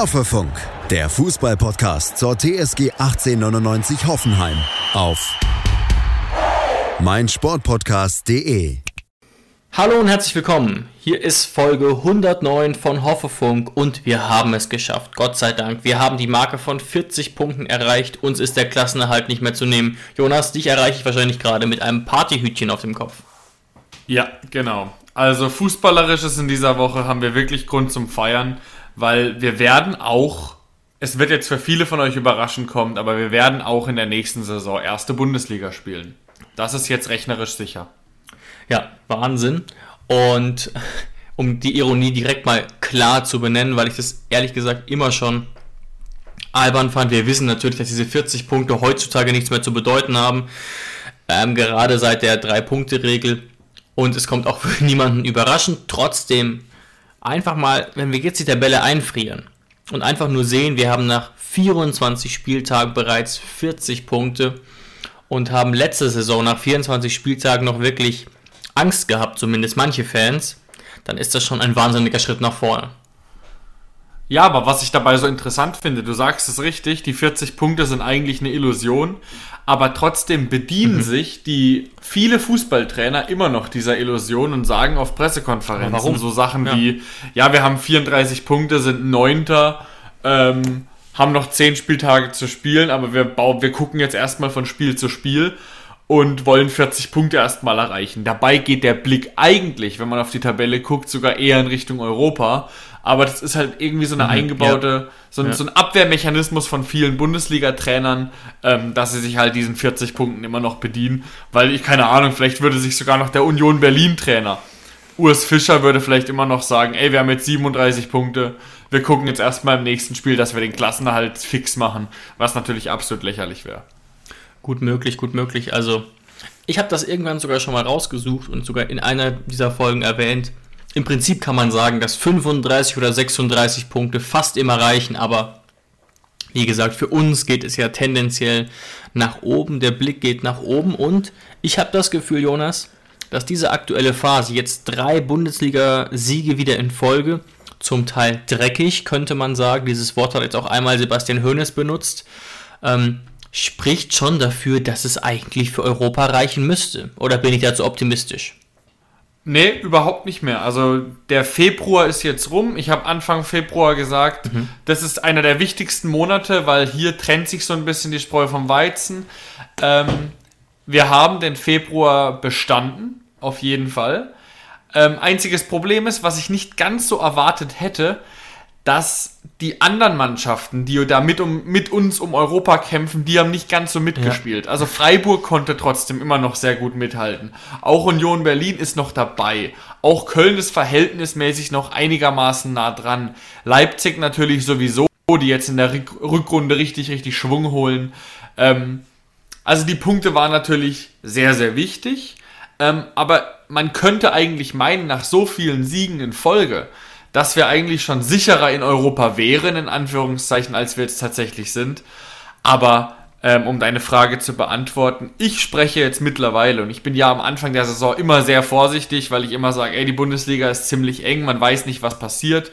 Hoffefunk, der Fußballpodcast zur TSG 1899 Hoffenheim auf meinsportpodcast.de. Hallo und herzlich willkommen. Hier ist Folge 109 von Hoffefunk und wir haben es geschafft. Gott sei Dank. Wir haben die Marke von 40 Punkten erreicht. Uns ist der Klassenerhalt nicht mehr zu nehmen. Jonas, dich erreiche ich wahrscheinlich gerade mit einem Partyhütchen auf dem Kopf. Ja, genau. Also fußballerisches in dieser Woche haben wir wirklich Grund zum Feiern, weil wir werden auch, es wird jetzt für viele von euch überraschend kommen, aber wir werden auch in der nächsten Saison erste Bundesliga spielen. Das ist jetzt rechnerisch sicher. Ja, Wahnsinn. Und um die Ironie direkt mal klar zu benennen, weil ich das ehrlich gesagt immer schon albern fand. Wir wissen natürlich, dass diese 40 Punkte heutzutage nichts mehr zu bedeuten haben. Ähm, gerade seit der 3-Punkte-Regel. Und es kommt auch für niemanden überraschend. Trotzdem einfach mal, wenn wir jetzt die Tabelle einfrieren und einfach nur sehen, wir haben nach 24 Spieltagen bereits 40 Punkte und haben letzte Saison nach 24 Spieltagen noch wirklich Angst gehabt, zumindest manche Fans, dann ist das schon ein wahnsinniger Schritt nach vorne. Ja, aber was ich dabei so interessant finde, du sagst es richtig, die 40 Punkte sind eigentlich eine Illusion, aber trotzdem bedienen mhm. sich die viele Fußballtrainer immer noch dieser Illusion und sagen auf Pressekonferenzen Warum? so Sachen ja. wie, ja, wir haben 34 Punkte, sind Neunter, ähm, haben noch 10 Spieltage zu spielen, aber wir, wir gucken jetzt erstmal von Spiel zu Spiel und wollen 40 Punkte erstmal erreichen. Dabei geht der Blick eigentlich, wenn man auf die Tabelle guckt, sogar eher in Richtung Europa. Aber das ist halt irgendwie so eine mhm, eingebaute, ja. so, ein, ja. so, ein, Abwehrmechanismus von vielen Bundesliga-Trainern, ähm, dass sie sich halt diesen 40 Punkten immer noch bedienen. Weil ich keine Ahnung, vielleicht würde sich sogar noch der Union Berlin-Trainer, Urs Fischer, würde vielleicht immer noch sagen, ey, wir haben jetzt 37 Punkte, wir gucken jetzt erstmal im nächsten Spiel, dass wir den Klassenerhalt fix machen, was natürlich absolut lächerlich wäre. Gut möglich, gut möglich. Also, ich habe das irgendwann sogar schon mal rausgesucht und sogar in einer dieser Folgen erwähnt. Im Prinzip kann man sagen, dass 35 oder 36 Punkte fast immer reichen, aber wie gesagt, für uns geht es ja tendenziell nach oben. Der Blick geht nach oben und ich habe das Gefühl, Jonas, dass diese aktuelle Phase, jetzt drei Bundesliga-Siege wieder in Folge, zum Teil dreckig, könnte man sagen. Dieses Wort hat jetzt auch einmal Sebastian Hoeneß benutzt. Ähm, spricht schon dafür, dass es eigentlich für Europa reichen müsste. Oder bin ich dazu optimistisch? Nee, überhaupt nicht mehr. Also der Februar ist jetzt rum. Ich habe Anfang Februar gesagt, mhm. das ist einer der wichtigsten Monate, weil hier trennt sich so ein bisschen die Spreu vom Weizen. Ähm, wir haben den Februar bestanden, auf jeden Fall. Ähm, einziges Problem ist, was ich nicht ganz so erwartet hätte, dass die anderen Mannschaften, die da mit, um, mit uns um Europa kämpfen, die haben nicht ganz so mitgespielt. Ja. Also Freiburg konnte trotzdem immer noch sehr gut mithalten. Auch Union Berlin ist noch dabei. Auch Köln ist verhältnismäßig noch einigermaßen nah dran. Leipzig natürlich sowieso, die jetzt in der Rückrunde richtig, richtig Schwung holen. Ähm, also die Punkte waren natürlich sehr, sehr wichtig. Ähm, aber man könnte eigentlich meinen, nach so vielen Siegen in Folge, dass wir eigentlich schon sicherer in Europa wären, in Anführungszeichen, als wir jetzt tatsächlich sind. Aber ähm, um deine Frage zu beantworten, ich spreche jetzt mittlerweile und ich bin ja am Anfang der Saison immer sehr vorsichtig, weil ich immer sage, ey, die Bundesliga ist ziemlich eng, man weiß nicht, was passiert.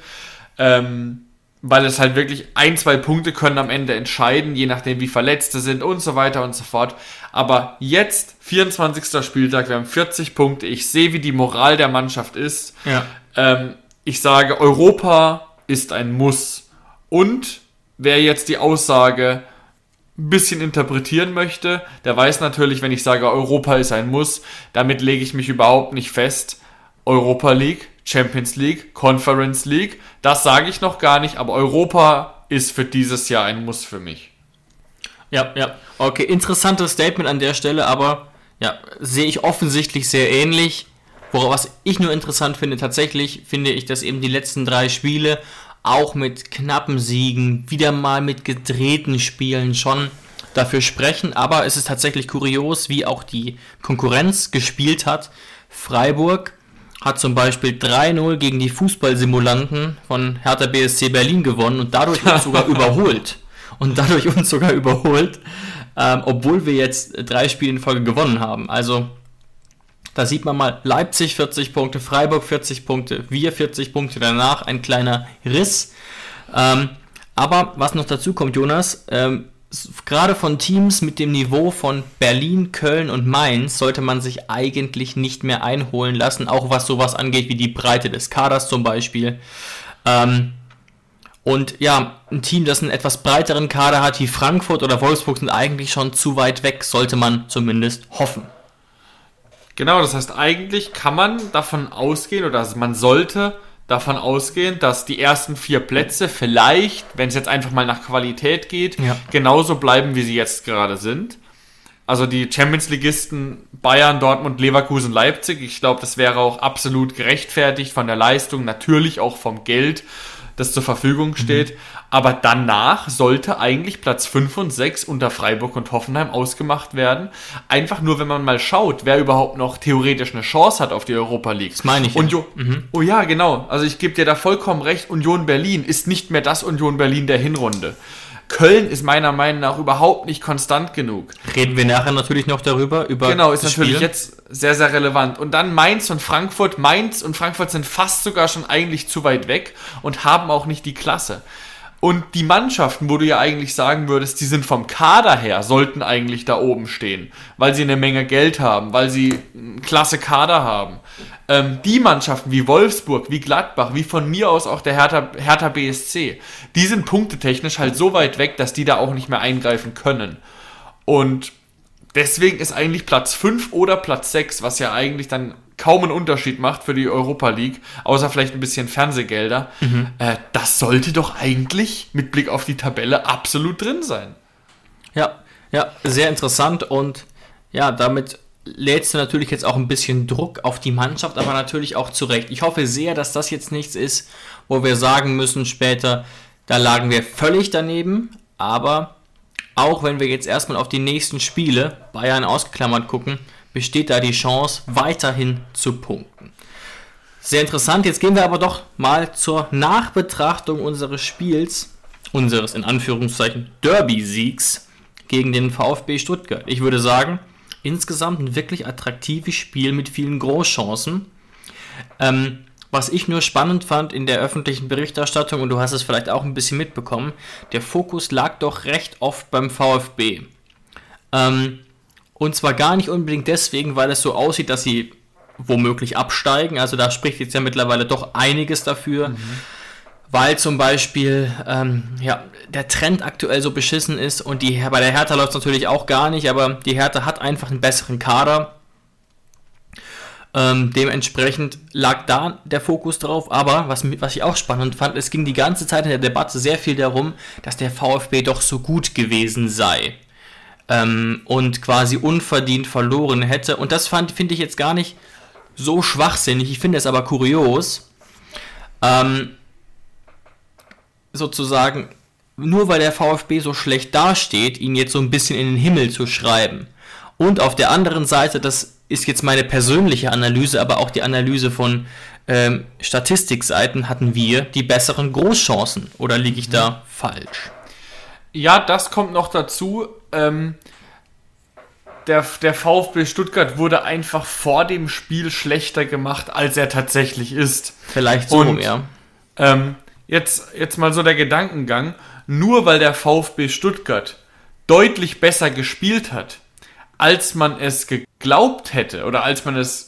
Ähm, weil es halt wirklich ein, zwei Punkte können am Ende entscheiden, je nachdem wie Verletzte sind und so weiter und so fort. Aber jetzt, 24. Spieltag, wir haben 40 Punkte, ich sehe, wie die Moral der Mannschaft ist. Ja. Ähm, ich sage, Europa ist ein Muss. Und wer jetzt die Aussage ein bisschen interpretieren möchte, der weiß natürlich, wenn ich sage, Europa ist ein Muss, damit lege ich mich überhaupt nicht fest. Europa League, Champions League, Conference League, das sage ich noch gar nicht, aber Europa ist für dieses Jahr ein Muss für mich. Ja, ja. Okay, interessantes Statement an der Stelle, aber ja, sehe ich offensichtlich sehr ähnlich. Worauf was ich nur interessant finde, tatsächlich finde ich, dass eben die letzten drei Spiele auch mit knappen Siegen, wieder mal mit gedrehten Spielen schon dafür sprechen. Aber es ist tatsächlich kurios, wie auch die Konkurrenz gespielt hat. Freiburg hat zum Beispiel 3-0 gegen die Fußballsimulanten von Hertha BSC Berlin gewonnen und dadurch uns sogar überholt. Und dadurch uns sogar überholt, ähm, obwohl wir jetzt drei Spiele in Folge gewonnen haben. Also da sieht man mal Leipzig 40 Punkte, Freiburg 40 Punkte, wir 40 Punkte danach, ein kleiner Riss. Ähm, Aber was noch dazu kommt, Jonas, ähm, gerade von Teams mit dem Niveau von Berlin, Köln und Mainz sollte man sich eigentlich nicht mehr einholen lassen, auch was sowas angeht wie die Breite des Kaders zum Beispiel. Ähm, und ja, ein Team, das einen etwas breiteren Kader hat wie Frankfurt oder Wolfsburg, sind eigentlich schon zu weit weg, sollte man zumindest hoffen. Genau, das heißt, eigentlich kann man davon ausgehen oder man sollte davon ausgehen, dass die ersten vier Plätze vielleicht, wenn es jetzt einfach mal nach Qualität geht, ja. genauso bleiben, wie sie jetzt gerade sind. Also die Champions-Ligisten Bayern, Dortmund, Leverkusen, Leipzig. Ich glaube, das wäre auch absolut gerechtfertigt von der Leistung, natürlich auch vom Geld das zur Verfügung steht. Mhm. Aber danach sollte eigentlich Platz 5 und 6 unter Freiburg und Hoffenheim ausgemacht werden. Einfach nur, wenn man mal schaut, wer überhaupt noch theoretisch eine Chance hat auf die Europa League. Das meine ich. Und ja. mhm. Oh ja, genau. Also ich gebe dir da vollkommen recht. Union Berlin ist nicht mehr das Union Berlin der Hinrunde. Köln ist meiner Meinung nach überhaupt nicht konstant genug. Reden wir nachher natürlich noch darüber. Über genau, ist natürlich Spiel. jetzt sehr, sehr relevant. Und dann Mainz und Frankfurt. Mainz und Frankfurt sind fast sogar schon eigentlich zu weit weg und haben auch nicht die Klasse. Und die Mannschaften, wo du ja eigentlich sagen würdest, die sind vom Kader her, sollten eigentlich da oben stehen, weil sie eine Menge Geld haben, weil sie einen klasse Kader haben. Ähm, die Mannschaften wie Wolfsburg, wie Gladbach, wie von mir aus auch der Hertha, Hertha BSC, die sind punktetechnisch halt so weit weg, dass die da auch nicht mehr eingreifen können. Und deswegen ist eigentlich Platz 5 oder Platz 6, was ja eigentlich dann kaum einen Unterschied macht für die Europa League, außer vielleicht ein bisschen Fernsehgelder, mhm. äh, das sollte doch eigentlich mit Blick auf die Tabelle absolut drin sein. Ja, ja, sehr interessant und ja, damit lädst du natürlich jetzt auch ein bisschen Druck auf die Mannschaft, aber natürlich auch zurecht. Ich hoffe sehr, dass das jetzt nichts ist, wo wir sagen müssen später, da lagen wir völlig daneben, aber auch wenn wir jetzt erstmal auf die nächsten Spiele, Bayern ausgeklammert, gucken, besteht da die Chance, weiterhin zu punkten. Sehr interessant. Jetzt gehen wir aber doch mal zur Nachbetrachtung unseres Spiels, unseres in Anführungszeichen Derby-Siegs gegen den VfB Stuttgart. Ich würde sagen, insgesamt ein wirklich attraktives Spiel mit vielen Großchancen. Ähm, was ich nur spannend fand in der öffentlichen Berichterstattung, und du hast es vielleicht auch ein bisschen mitbekommen, der Fokus lag doch recht oft beim VfB. Ähm, und zwar gar nicht unbedingt deswegen, weil es so aussieht, dass sie womöglich absteigen. Also da spricht jetzt ja mittlerweile doch einiges dafür. Mhm. Weil zum Beispiel ähm, ja, der Trend aktuell so beschissen ist und die, bei der Hertha läuft es natürlich auch gar nicht, aber die Hertha hat einfach einen besseren Kader. Ähm, dementsprechend lag da der Fokus drauf. Aber was, was ich auch spannend fand, es ging die ganze Zeit in der Debatte sehr viel darum, dass der VfB doch so gut gewesen sei ähm, und quasi unverdient verloren hätte. Und das finde ich jetzt gar nicht so schwachsinnig. Ich finde es aber kurios. Ähm, sozusagen, nur weil der VfB so schlecht dasteht, ihn jetzt so ein bisschen in den Himmel zu schreiben. Und auf der anderen Seite, das ist jetzt meine persönliche Analyse, aber auch die Analyse von ähm, Statistikseiten, hatten wir die besseren Großchancen. Oder liege ich da falsch? Ja, das kommt noch dazu. Ähm, der, der VfB Stuttgart wurde einfach vor dem Spiel schlechter gemacht, als er tatsächlich ist. Vielleicht so, Und, ja. Ähm, jetzt, jetzt mal so der Gedankengang. Nur weil der VfB Stuttgart deutlich besser gespielt hat, als man es geglaubt hätte oder als man es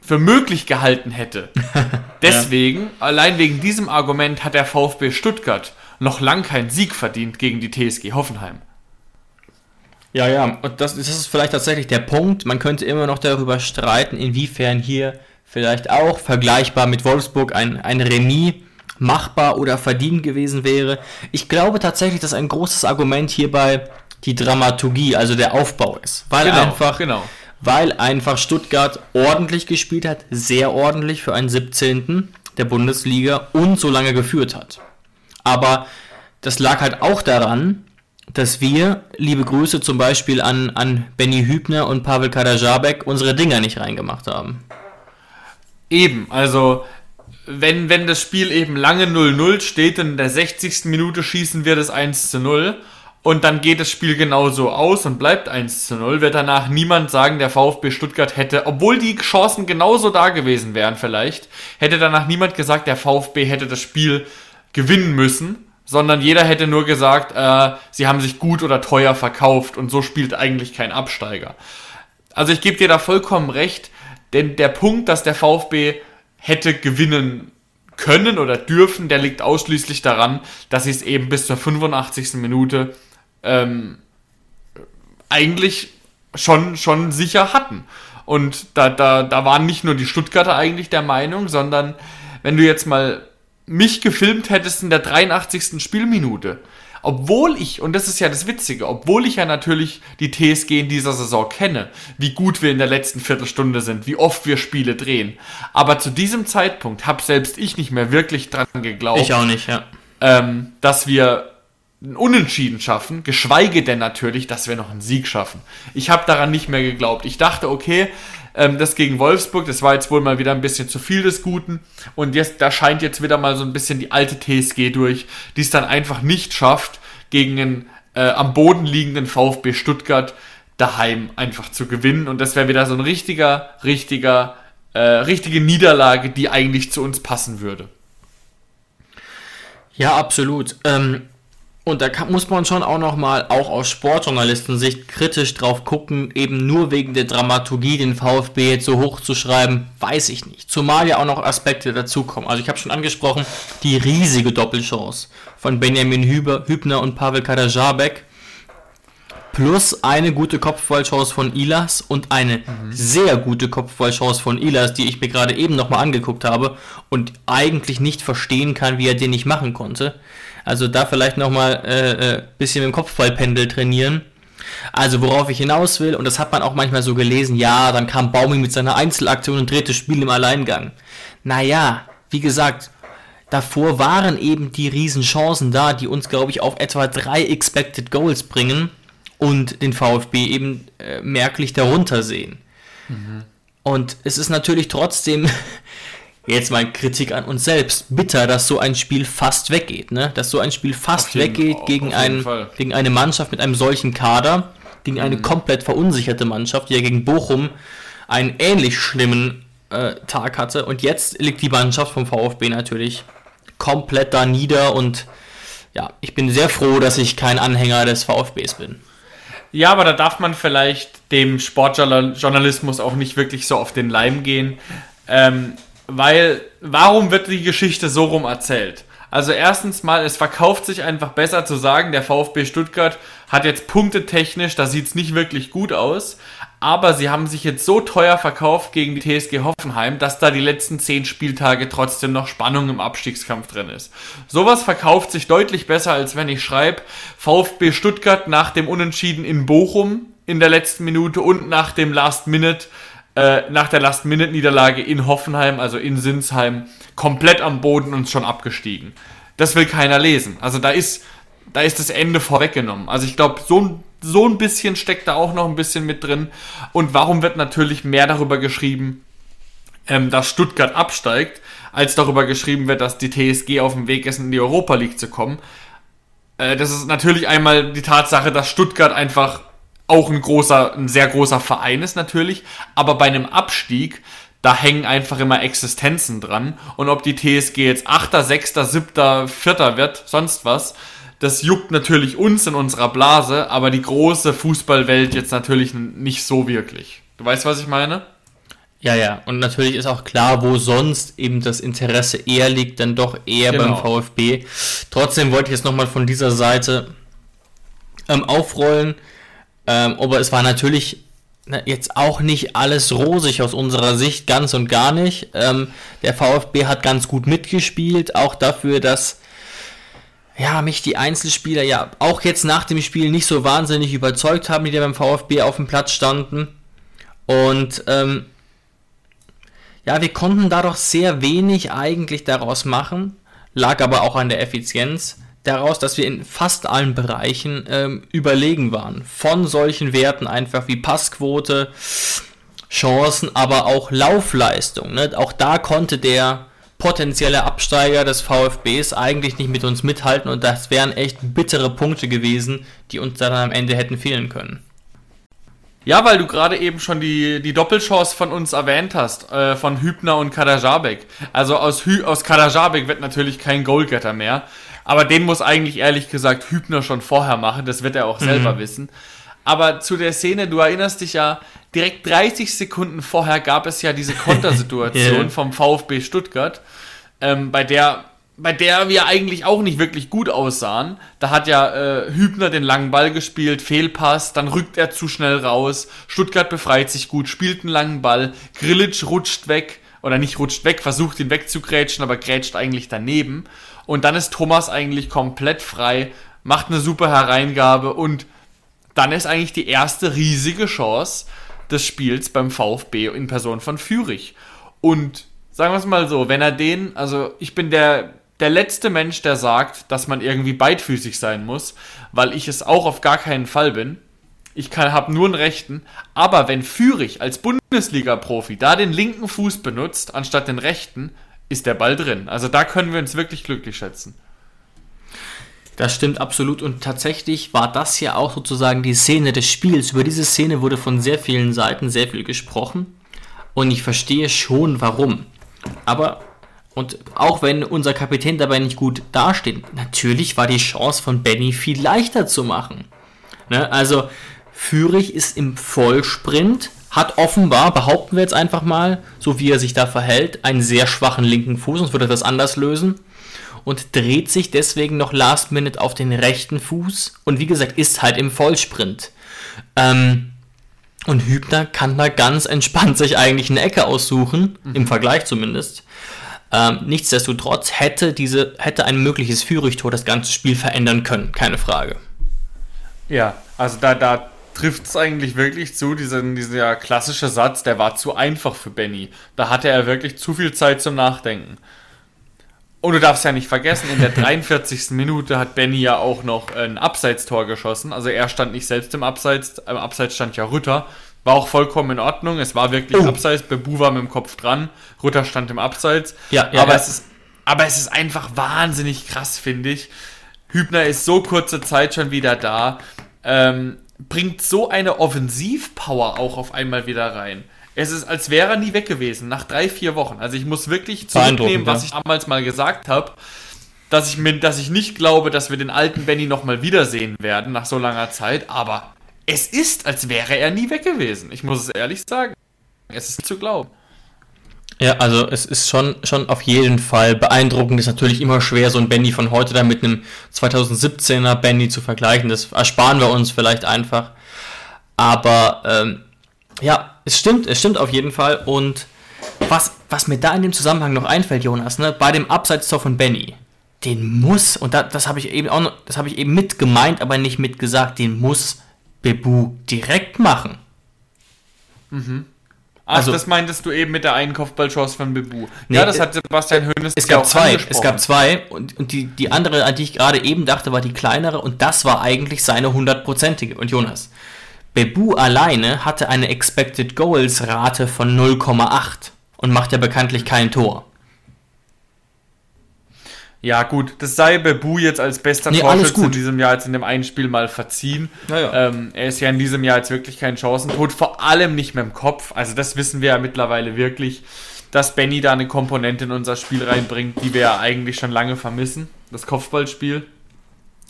für möglich gehalten hätte. Deswegen, ja. allein wegen diesem Argument hat der VfB Stuttgart noch lang keinen Sieg verdient gegen die TSG Hoffenheim. Ja, ja, und das, das ist vielleicht tatsächlich der Punkt. Man könnte immer noch darüber streiten, inwiefern hier vielleicht auch vergleichbar mit Wolfsburg ein, ein Remis machbar oder verdient gewesen wäre. Ich glaube tatsächlich, dass ein großes Argument hierbei die Dramaturgie, also der Aufbau ist. Weil genau, einfach, genau. weil einfach Stuttgart ordentlich gespielt hat, sehr ordentlich für einen 17. der Bundesliga und so lange geführt hat. Aber das lag halt auch daran, dass wir, liebe Grüße zum Beispiel an, an Benny Hübner und Pavel Kadajabek, unsere Dinger nicht reingemacht haben. Eben, also wenn, wenn das Spiel eben lange 0-0 steht in der 60. Minute schießen wir das 1 0 und dann geht das Spiel genauso aus und bleibt 1 zu 0, wird danach niemand sagen, der VfB Stuttgart hätte, obwohl die Chancen genauso da gewesen wären vielleicht, hätte danach niemand gesagt, der VfB hätte das Spiel gewinnen müssen, sondern jeder hätte nur gesagt, äh, sie haben sich gut oder teuer verkauft und so spielt eigentlich kein Absteiger. Also ich gebe dir da vollkommen recht, denn der Punkt, dass der VfB hätte gewinnen können oder dürfen, der liegt ausschließlich daran, dass sie es eben bis zur 85. Minute ähm, eigentlich schon, schon sicher hatten. Und da, da, da waren nicht nur die Stuttgarter eigentlich der Meinung, sondern wenn du jetzt mal mich gefilmt hättest in der 83. Spielminute, obwohl ich, und das ist ja das Witzige, obwohl ich ja natürlich die TSG in dieser Saison kenne, wie gut wir in der letzten Viertelstunde sind, wie oft wir Spiele drehen, aber zu diesem Zeitpunkt habe selbst ich nicht mehr wirklich dran geglaubt. Ich auch nicht, ja. Ähm, dass wir ein Unentschieden schaffen, geschweige denn natürlich, dass wir noch einen Sieg schaffen. Ich habe daran nicht mehr geglaubt. Ich dachte, okay, ähm, das gegen Wolfsburg, das war jetzt wohl mal wieder ein bisschen zu viel des Guten. Und jetzt, da scheint jetzt wieder mal so ein bisschen die alte TSG durch, die es dann einfach nicht schafft, gegen einen äh, am Boden liegenden VfB Stuttgart daheim einfach zu gewinnen. Und das wäre wieder so ein richtiger, richtiger, äh, richtige Niederlage, die eigentlich zu uns passen würde. Ja, absolut. Ähm, und da kann, muss man schon auch nochmal, auch aus Sportjournalistensicht, kritisch drauf gucken, eben nur wegen der Dramaturgie den VfB jetzt so hoch zu schreiben, weiß ich nicht. Zumal ja auch noch Aspekte dazukommen. Also ich habe schon angesprochen, die riesige Doppelchance von Benjamin Hüber, Hübner und Pavel Kadajabek. Plus eine gute Kopfballchance von Ilas und eine mhm. sehr gute Kopfballchance von Ilas, die ich mir gerade eben nochmal angeguckt habe und eigentlich nicht verstehen kann, wie er den nicht machen konnte. Also da vielleicht nochmal äh, äh, bisschen mit dem Kopfballpendel trainieren. Also worauf ich hinaus will, und das hat man auch manchmal so gelesen, ja, dann kam Baumi mit seiner Einzelaktion und drehte das Spiel im Alleingang. Naja, wie gesagt, davor waren eben die Riesenchancen da, die uns, glaube ich, auf etwa drei Expected Goals bringen und den VfB eben äh, merklich darunter sehen. Mhm. Und es ist natürlich trotzdem jetzt mal Kritik an uns selbst, bitter, dass so ein Spiel fast weggeht, ne? Dass so ein Spiel fast jeden, weggeht gegen, ein, gegen eine Mannschaft mit einem solchen Kader, gegen eine mhm. komplett verunsicherte Mannschaft, die ja gegen Bochum einen ähnlich schlimmen äh, Tag hatte. Und jetzt liegt die Mannschaft vom VfB natürlich komplett da nieder und ja, ich bin sehr froh, dass ich kein Anhänger des VfBs bin. Ja, aber da darf man vielleicht dem Sportjournalismus auch nicht wirklich so auf den Leim gehen. Ähm, weil, warum wird die Geschichte so rum erzählt? Also erstens mal, es verkauft sich einfach besser zu sagen, der VfB Stuttgart hat jetzt punktetechnisch, da sieht es nicht wirklich gut aus, aber sie haben sich jetzt so teuer verkauft gegen die TSG Hoffenheim, dass da die letzten zehn Spieltage trotzdem noch Spannung im Abstiegskampf drin ist. Sowas verkauft sich deutlich besser, als wenn ich schreibe, VfB Stuttgart nach dem Unentschieden in Bochum in der letzten Minute und nach dem Last Minute äh, nach der Last-Minute-Niederlage in Hoffenheim, also in Sinsheim, komplett am Boden und schon abgestiegen. Das will keiner lesen. Also da ist, da ist das Ende vorweggenommen. Also ich glaube, so, so ein bisschen steckt da auch noch ein bisschen mit drin. Und warum wird natürlich mehr darüber geschrieben, ähm, dass Stuttgart absteigt, als darüber geschrieben wird, dass die TSG auf dem Weg ist, in die Europa League zu kommen? Äh, das ist natürlich einmal die Tatsache, dass Stuttgart einfach auch ein großer, ein sehr großer Verein ist natürlich, aber bei einem Abstieg, da hängen einfach immer Existenzen dran. Und ob die TSG jetzt Achter, Sechster, Siebter, Vierter wird, sonst was, das juckt natürlich uns in unserer Blase, aber die große Fußballwelt jetzt natürlich nicht so wirklich. Du weißt, was ich meine? Ja, ja, und natürlich ist auch klar, wo sonst eben das Interesse eher liegt, dann doch eher genau. beim VfB. Trotzdem wollte ich jetzt nochmal von dieser Seite ähm, aufrollen. Ähm, aber es war natürlich ne, jetzt auch nicht alles rosig aus unserer Sicht, ganz und gar nicht. Ähm, der VfB hat ganz gut mitgespielt, auch dafür, dass ja, mich die Einzelspieler ja auch jetzt nach dem Spiel nicht so wahnsinnig überzeugt haben, die da beim VfB auf dem Platz standen. Und ähm, ja, wir konnten da doch sehr wenig eigentlich daraus machen, lag aber auch an der Effizienz daraus, dass wir in fast allen Bereichen ähm, überlegen waren. Von solchen Werten einfach wie Passquote, Chancen, aber auch Laufleistung. Ne? Auch da konnte der potenzielle Absteiger des VfBs eigentlich nicht mit uns mithalten und das wären echt bittere Punkte gewesen, die uns dann am Ende hätten fehlen können. Ja, weil du gerade eben schon die, die Doppelchance von uns erwähnt hast, äh, von Hübner und Kadajabek. Also aus, Hü aus Kadajabek wird natürlich kein Goalgetter mehr. Aber den muss eigentlich ehrlich gesagt Hübner schon vorher machen, das wird er auch selber wissen. Aber zu der Szene, du erinnerst dich ja, direkt 30 Sekunden vorher gab es ja diese Kontersituation Ja. vom VfB Stuttgart, ähm, bei der bei der wir eigentlich auch nicht wirklich gut aussahen. Da hat ja äh, Hübner den langen Ball gespielt, Fehlpass, dann rückt er zu schnell raus. Stuttgart befreit sich gut, spielt einen langen Ball. Grillitsch rutscht weg, oder nicht rutscht weg, versucht ihn wegzugrätschen, aber grätscht eigentlich daneben. Und dann ist Thomas eigentlich komplett frei, macht eine super Hereingabe und dann ist eigentlich die erste riesige Chance des Spiels beim VfB in Person von Fürich. Und sagen wir es mal so, wenn er den, also ich bin der, der letzte Mensch, der sagt, dass man irgendwie beidfüßig sein muss, weil ich es auch auf gar keinen Fall bin. Ich habe nur einen rechten. Aber wenn Fürich als Bundesliga-Profi da den linken Fuß benutzt, anstatt den rechten, ist der Ball drin. Also da können wir uns wirklich glücklich schätzen. Das stimmt absolut und tatsächlich war das ja auch sozusagen die Szene des Spiels. Über diese Szene wurde von sehr vielen Seiten sehr viel gesprochen und ich verstehe schon warum. Aber und auch wenn unser Kapitän dabei nicht gut dasteht, natürlich war die Chance von Benny viel leichter zu machen. Ne? Also Fürich ist im Vollsprint, hat offenbar, behaupten wir jetzt einfach mal, so wie er sich da verhält, einen sehr schwachen linken Fuß, sonst würde er das anders lösen und dreht sich deswegen noch Last Minute auf den rechten Fuß und wie gesagt ist halt im Vollsprint. Ähm, und Hübner kann da ganz entspannt sich eigentlich eine Ecke aussuchen, im Vergleich zumindest. Ähm, nichtsdestotrotz hätte, diese, hätte ein mögliches Führigtor das ganze Spiel verändern können, keine Frage. Ja, also da, da trifft es eigentlich wirklich zu, diesen, dieser klassische Satz, der war zu einfach für Benny. Da hatte er wirklich zu viel Zeit zum Nachdenken. Und du darfst ja nicht vergessen, in der 43. Minute hat Benny ja auch noch ein Abseitstor geschossen. Also er stand nicht selbst im Abseits, im Abseits stand ja Rütter. War auch vollkommen in Ordnung. Es war wirklich Oh. Abseits. Bebu war mit dem Kopf dran. Rütter stand im Abseits. Ja, ja, aber, ja. Es ist, aber es ist einfach wahnsinnig krass, finde ich. Hübner ist so kurze Zeit schon wieder da. Ähm, bringt so eine Offensivpower auch auf einmal wieder rein. Es ist, als wäre er nie weg gewesen, nach drei, vier Wochen. Also ich muss wirklich zurücknehmen, was ich damals mal gesagt habe, dass ich, mir, dass ich nicht glaube, dass wir den alten Benny nochmal wiedersehen werden nach so langer Zeit, aber es ist, als wäre er nie weg gewesen. Ich muss es ehrlich sagen. Es ist zu glauben. Ja, also es ist schon, schon auf jeden Fall beeindruckend. Ist natürlich immer schwer, so ein Benny von heute dann mit einem 2017er Benny zu vergleichen. Das ersparen wir uns vielleicht einfach. Aber ähm, ja, es stimmt, es stimmt auf jeden Fall. Und was, was mir da in dem Zusammenhang noch einfällt, Jonas, ne, bei dem Abseitstor von Benny, den muss, und da, das habe ich eben auch noch, das habe ich eben mit gemeint, aber nicht mit gesagt, den muss Bebu direkt machen. Ach, Also- das meintest du eben mit der einen Kopfballchance von Bebu. Nee, ja, das äh, hat Sebastian Hoeneß Es ja gab auch zwei, es gab zwei und, und die, die andere, an die ich gerade eben dachte, war die kleinere und das war eigentlich seine hundertprozentige. Und Jonas, Bebu alleine hatte eine Expected Goals Rate von 0,8 und macht ja bekanntlich kein Tor. Ja, gut, das sei Bebu jetzt als bester Nee, Torschütze in diesem Jahr jetzt in dem einen Spiel mal verziehen. Ja, ja. Ähm, er ist ja in diesem Jahr jetzt wirklich kein Chancentod, vor allem nicht mehr im Kopf. Also das wissen wir ja mittlerweile wirklich, dass Benny da eine Komponente in unser Spiel reinbringt, die wir ja eigentlich schon lange vermissen, das Kopfballspiel.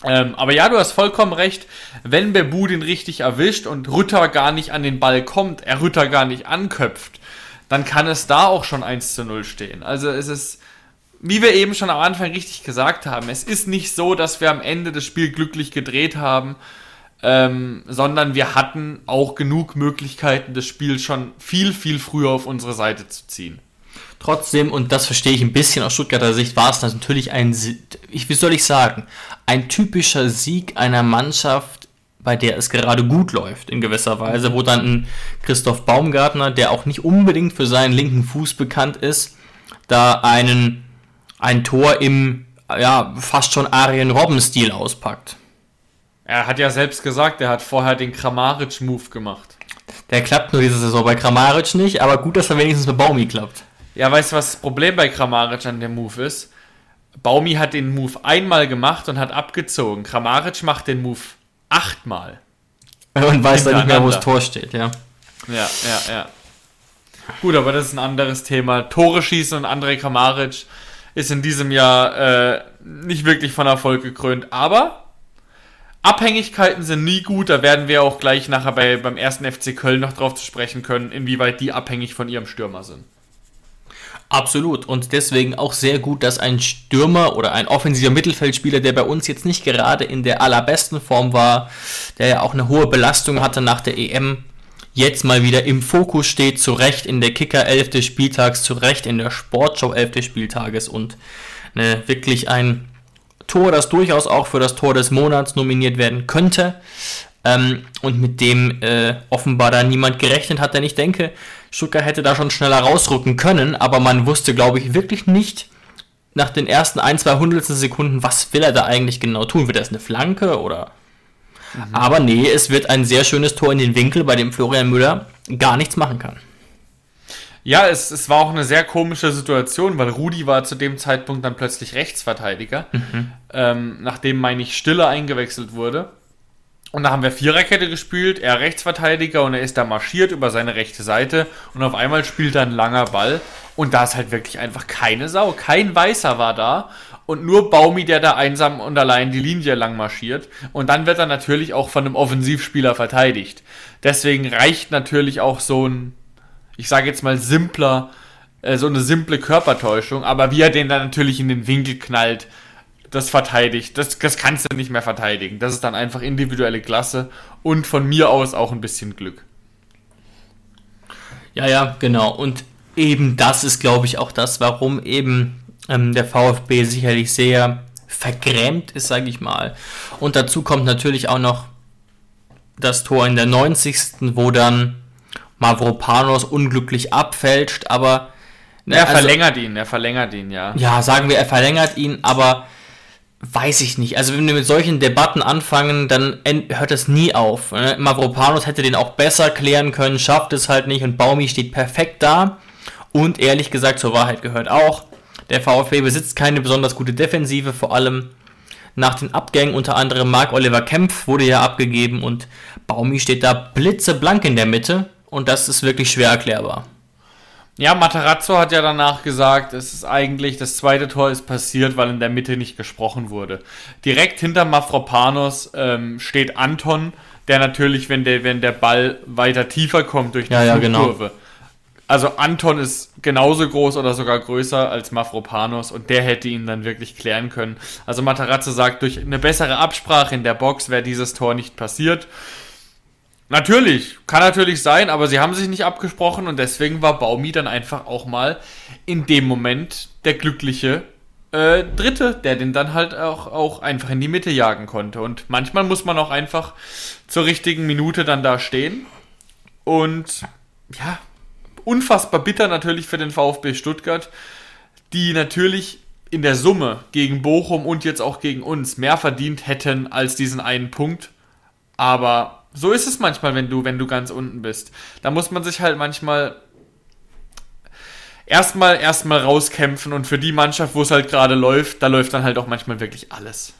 Ähm, aber ja, du hast vollkommen recht. Wenn Bebu den richtig erwischt und Rütter gar nicht an den Ball kommt, er Rütter gar nicht anköpft, dann kann es da auch schon 1 zu 0 stehen. Also es ist, wie wir eben schon am Anfang richtig gesagt haben, es ist nicht so, dass wir am Ende das Spiel glücklich gedreht haben, ähm, sondern wir hatten auch genug Möglichkeiten, das Spiel schon viel, viel früher auf unsere Seite zu ziehen. Trotzdem, und das verstehe ich ein bisschen aus Stuttgarter Sicht, war es natürlich ein, wie soll ich sagen, ein typischer Sieg einer Mannschaft, bei der es gerade gut läuft, in gewisser Weise, wo dann ein Christoph Baumgartner, der auch nicht unbedingt für seinen linken Fuß bekannt ist, da einen, ein Tor im, ja, fast schon Arjen Robben-Stil auspackt. Er hat ja selbst gesagt, er hat vorher den Kramaric-Move gemacht. Der klappt nur diese Saison bei Kramaric nicht, aber gut, dass er wenigstens bei Baumi klappt. Ja, weißt du, was das Problem bei Kramaric an dem Move ist? Baumi hat den Move einmal gemacht und hat abgezogen. Kramaric macht den Move achtmal. Und weiß dann nicht mehr, wo das. Tor steht, ja. Ja, ja, ja. Gut, aber das ist ein anderes Thema. Tore schießen und André Kramaric ist in diesem Jahr äh, nicht wirklich von Erfolg gekrönt. Aber Abhängigkeiten sind nie gut. Da werden wir auch gleich nachher bei, beim ersten FC Köln noch drauf zu sprechen können, inwieweit die abhängig von ihrem Stürmer sind. Absolut. Und deswegen auch sehr gut, dass ein Stürmer oder ein offensiver Mittelfeldspieler, der bei uns jetzt nicht gerade in der allerbesten Form war, der ja auch eine hohe Belastung hatte nach der EM, jetzt mal wieder im Fokus steht, zu Recht in der Kicker 11 des Spieltags, zu Recht in der Sportshow 11 des Spieltages und ne, wirklich ein Tor, das durchaus auch für das Tor des Monats nominiert werden könnte. Ähm, und mit dem äh, offenbar da niemand gerechnet hat, denn ich denke, Stuttgart hätte da schon schneller rausrücken können, aber man wusste, glaube ich, wirklich nicht nach den ersten ein, zwei Hundertstel Sekunden, was will er da eigentlich genau tun? Wird das eine Flanke oder Mhm. Aber nee, es wird ein sehr schönes Tor in den Winkel, bei dem Florian Müller gar nichts machen kann. Ja, es, es war auch eine sehr komische Situation, weil Rudi war zu dem Zeitpunkt dann plötzlich Rechtsverteidiger, mhm. ähm, nachdem, meine ich, Stille eingewechselt wurde. Und da haben wir Viererkette gespielt, er Rechtsverteidiger und er ist da marschiert über seine rechte Seite und auf einmal spielt er ein langer Ball und da ist halt wirklich einfach keine Sau, kein Weißer war da und nur Baumi, der da einsam und allein die Linie lang marschiert. Und dann wird er natürlich auch von einem Offensivspieler verteidigt. Deswegen reicht natürlich auch so ein, ich sage jetzt mal simpler, äh, so eine simple Körpertäuschung. Aber wie er den dann natürlich in den Winkel knallt, das verteidigt, das, das kannst du nicht mehr verteidigen. Das ist dann einfach individuelle Klasse und von mir aus auch ein bisschen Glück. Ja, ja, genau. Und eben das ist, glaube ich, auch das, warum eben ähm, der VfB sicherlich sehr vergrämt ist, sage ich mal. Und dazu kommt natürlich auch noch das Tor in der 90. wo dann Mavropanos unglücklich abfälscht, aber ne, er also, verlängert ihn, er verlängert ihn, ja. Ja, sagen wir, er verlängert ihn, aber weiß ich nicht. Also wenn wir mit solchen Debatten anfangen, dann hört das nie auf. Ne? Mavropanos hätte den auch besser klären können, schafft es halt nicht und Baumi steht perfekt da. Und ehrlich gesagt, zur Wahrheit gehört auch, der VfB besitzt keine besonders gute Defensive, vor allem nach den Abgängen, unter anderem Marc Oliver Kempf wurde ja abgegeben und Baumi steht da blitzeblank in der Mitte und das ist wirklich schwer erklärbar. Ja, Matarazzo hat ja danach gesagt, es ist eigentlich, das zweite Tor ist passiert, weil in der Mitte nicht gesprochen wurde. Direkt hinter Mafropanos ähm, steht Anton, der natürlich, wenn der, wenn der Ball weiter tiefer kommt durch die ja, ja, genau. Also Anton ist genauso groß oder sogar größer als Mafropanos und der hätte ihn dann wirklich klären können. Also Matarazzo sagt, durch eine bessere Absprache in der Box wäre dieses Tor nicht passiert. Natürlich, kann natürlich sein, aber sie haben sich nicht abgesprochen und deswegen war Baumi dann einfach auch mal in dem Moment der glückliche äh, Dritte, der den dann halt auch, auch einfach in die Mitte jagen konnte. Und manchmal muss man auch einfach zur richtigen Minute dann da stehen. Und ja, unfassbar bitter natürlich für den VfB Stuttgart, die natürlich in der Summe gegen Bochum und jetzt auch gegen uns mehr verdient hätten als diesen einen Punkt. Aber so ist es manchmal, wenn du, wenn du ganz unten bist. Da muss man sich halt manchmal erstmal erstmal rauskämpfen und für die Mannschaft, wo es halt gerade läuft, da läuft dann halt auch manchmal wirklich alles.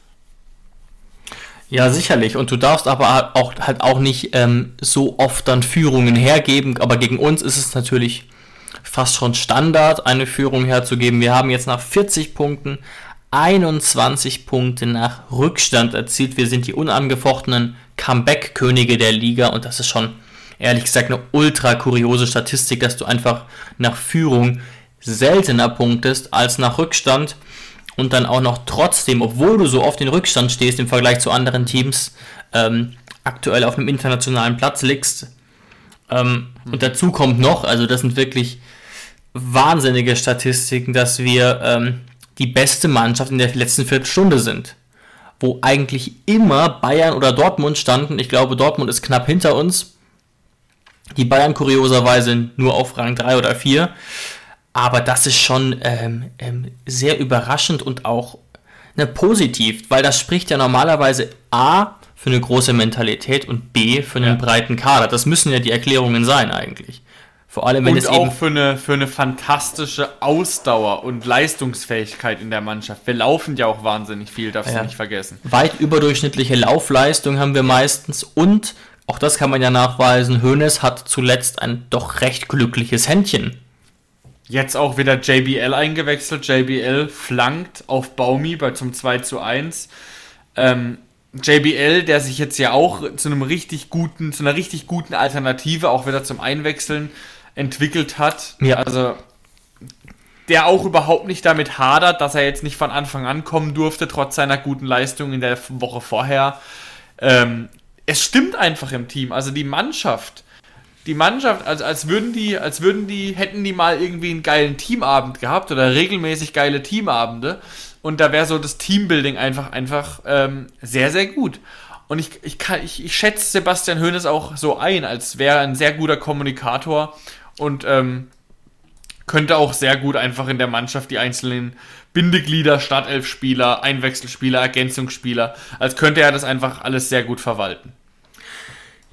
Ja, sicherlich. Und du darfst aber auch halt auch nicht ähm, so oft dann Führungen hergeben. Aber gegen uns ist es natürlich fast schon Standard, eine Führung herzugeben. Wir haben jetzt nach 40 Punkten 21 Punkte nach Rückstand erzielt. Wir sind die unangefochtenen Comeback-Könige der Liga und das ist schon ehrlich gesagt eine ultra kuriose Statistik, dass du einfach nach Führung seltener punktest als nach Rückstand und dann auch noch trotzdem, obwohl du so oft in Rückstand stehst im Vergleich zu anderen Teams, ähm, aktuell auf einem internationalen Platz liegst. Ähm, mhm. Und dazu kommt noch, also das sind wirklich wahnsinnige Statistiken, dass wir ähm, die beste Mannschaft in der letzten Viertelstunde sind. Wo eigentlich immer Bayern oder Dortmund standen. Ich glaube, Dortmund ist knapp hinter uns. Die Bayern kurioserweise nur auf Rang 3 oder 4. Aber das ist schon ähm, ähm, sehr überraschend und auch ne, positiv, weil das spricht ja normalerweise A für eine große Mentalität und B für einen ja. breiten Kader. Das müssen ja die Erklärungen sein eigentlich. Vor allem, wenn und es auch eben für eine, für eine fantastische Ausdauer und Leistungsfähigkeit in der Mannschaft. Wir laufen ja auch wahnsinnig viel, darfst ja. du nicht vergessen. Weit überdurchschnittliche Laufleistung haben wir meistens und, auch das kann man ja nachweisen, Hoeneß hat zuletzt ein doch recht glückliches Händchen Jetzt auch wieder JBL eingewechselt. JBL flankt auf Baumi bei zum 2 zu 1. Ähm, JBL, der sich jetzt ja auch zu einem richtig guten, zu einer richtig guten Alternative auch wieder zum Einwechseln entwickelt hat. Ja. Also der auch überhaupt nicht damit hadert, dass er jetzt nicht von Anfang an kommen durfte, trotz seiner guten Leistung in der Woche vorher. Ähm, es stimmt einfach im Team. Also die Mannschaft, die Mannschaft, also als würden die, als würden die, hätten die mal irgendwie einen geilen Teamabend gehabt oder regelmäßig geile Teamabende und da wäre so das Teambuilding einfach, einfach ähm, sehr, sehr gut. Und ich, ich, kann, ich, ich schätze Sebastian Hoeneß auch so ein, als wäre er ein sehr guter Kommunikator und ähm, könnte auch sehr gut einfach in der Mannschaft die einzelnen Bindeglieder, Startelfspieler, Einwechselspieler, Ergänzungsspieler, als könnte er das einfach alles sehr gut verwalten.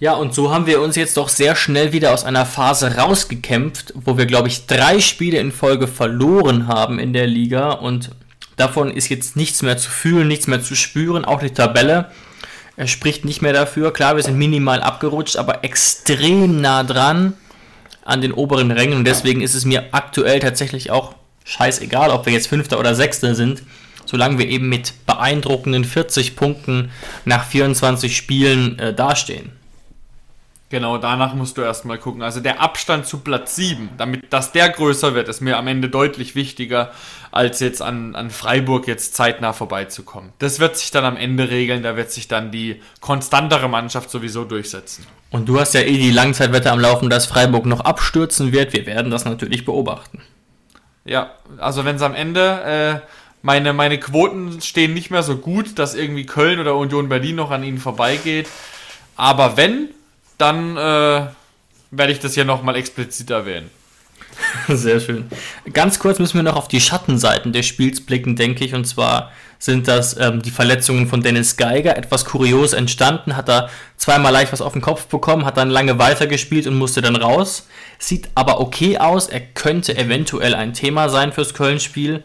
Ja, und so haben wir uns jetzt doch sehr schnell wieder aus einer Phase rausgekämpft, wo wir, glaube ich, drei Spiele in Folge verloren haben in der Liga und davon ist jetzt nichts mehr zu fühlen, nichts mehr zu spüren, auch die Tabelle. Spricht nicht mehr dafür. Klar, wir sind minimal abgerutscht, aber extrem nah dran an den oberen Rängen und deswegen ist es mir aktuell tatsächlich auch scheißegal, ob wir jetzt Fünfter oder Sechster sind, solange wir eben mit beeindruckenden 40 Punkten nach 24 Spielen äh, dastehen. Genau, danach musst du erstmal gucken. Also der Abstand zu Platz 7, damit, dass der größer wird, ist mir am Ende deutlich wichtiger, als jetzt an, an Freiburg jetzt zeitnah vorbeizukommen. Das wird sich dann am Ende regeln, da wird sich dann die konstantere Mannschaft sowieso durchsetzen. Und du hast ja eh die Langzeitwette am Laufen, dass Freiburg noch abstürzen wird. Wir werden das natürlich beobachten. Ja, also wenn es am Ende, äh, meine, meine Quoten stehen nicht mehr so gut, dass irgendwie Köln oder Union Berlin noch an ihnen vorbeigeht. Aber wenn, dann äh, werde ich das hier nochmal explizit erwähnen. Sehr schön. Ganz kurz müssen wir noch auf die Schattenseiten des Spiels blicken, denke ich. Und zwar sind das ähm, die Verletzungen von Dennis Geiger. Etwas kurios entstanden, hat er zweimal leicht was auf den Kopf bekommen, hat dann lange weitergespielt und musste dann raus. Sieht aber okay aus. Er könnte eventuell ein Thema sein fürs Köln-Spiel.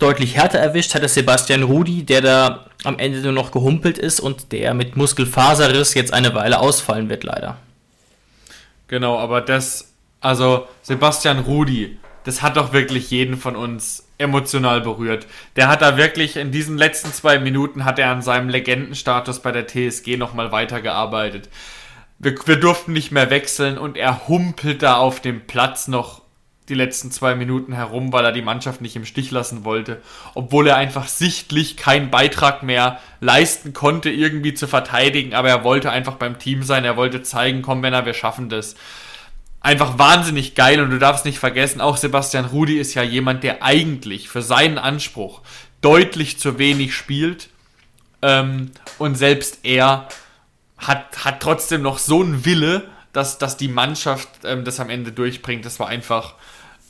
Deutlich härter erwischt hat es Sebastian Rudi, der da am Ende nur noch gehumpelt ist und der mit Muskelfaserriss jetzt eine Weile ausfallen wird, leider. Genau, aber das, also Sebastian Rudi, das hat doch wirklich jeden von uns emotional berührt. Der hat da wirklich in diesen letzten zwei Minuten hat er an seinem Legendenstatus bei der TSG nochmal weitergearbeitet. Wir, wir durften nicht mehr wechseln und er humpelt da auf dem Platz noch die letzten zwei Minuten herum, weil er die Mannschaft nicht im Stich lassen wollte, obwohl er einfach sichtlich keinen Beitrag mehr leisten konnte, irgendwie zu verteidigen, aber er wollte einfach beim Team sein, er wollte zeigen, komm Männer, wir schaffen das. Einfach wahnsinnig geil und du darfst nicht vergessen, auch Sebastian Rudi ist ja jemand, der eigentlich für seinen Anspruch deutlich zu wenig spielt ähm, und selbst er hat, hat trotzdem noch so einen Wille, dass, dass die Mannschaft ähm, das am Ende durchbringt. Das war einfach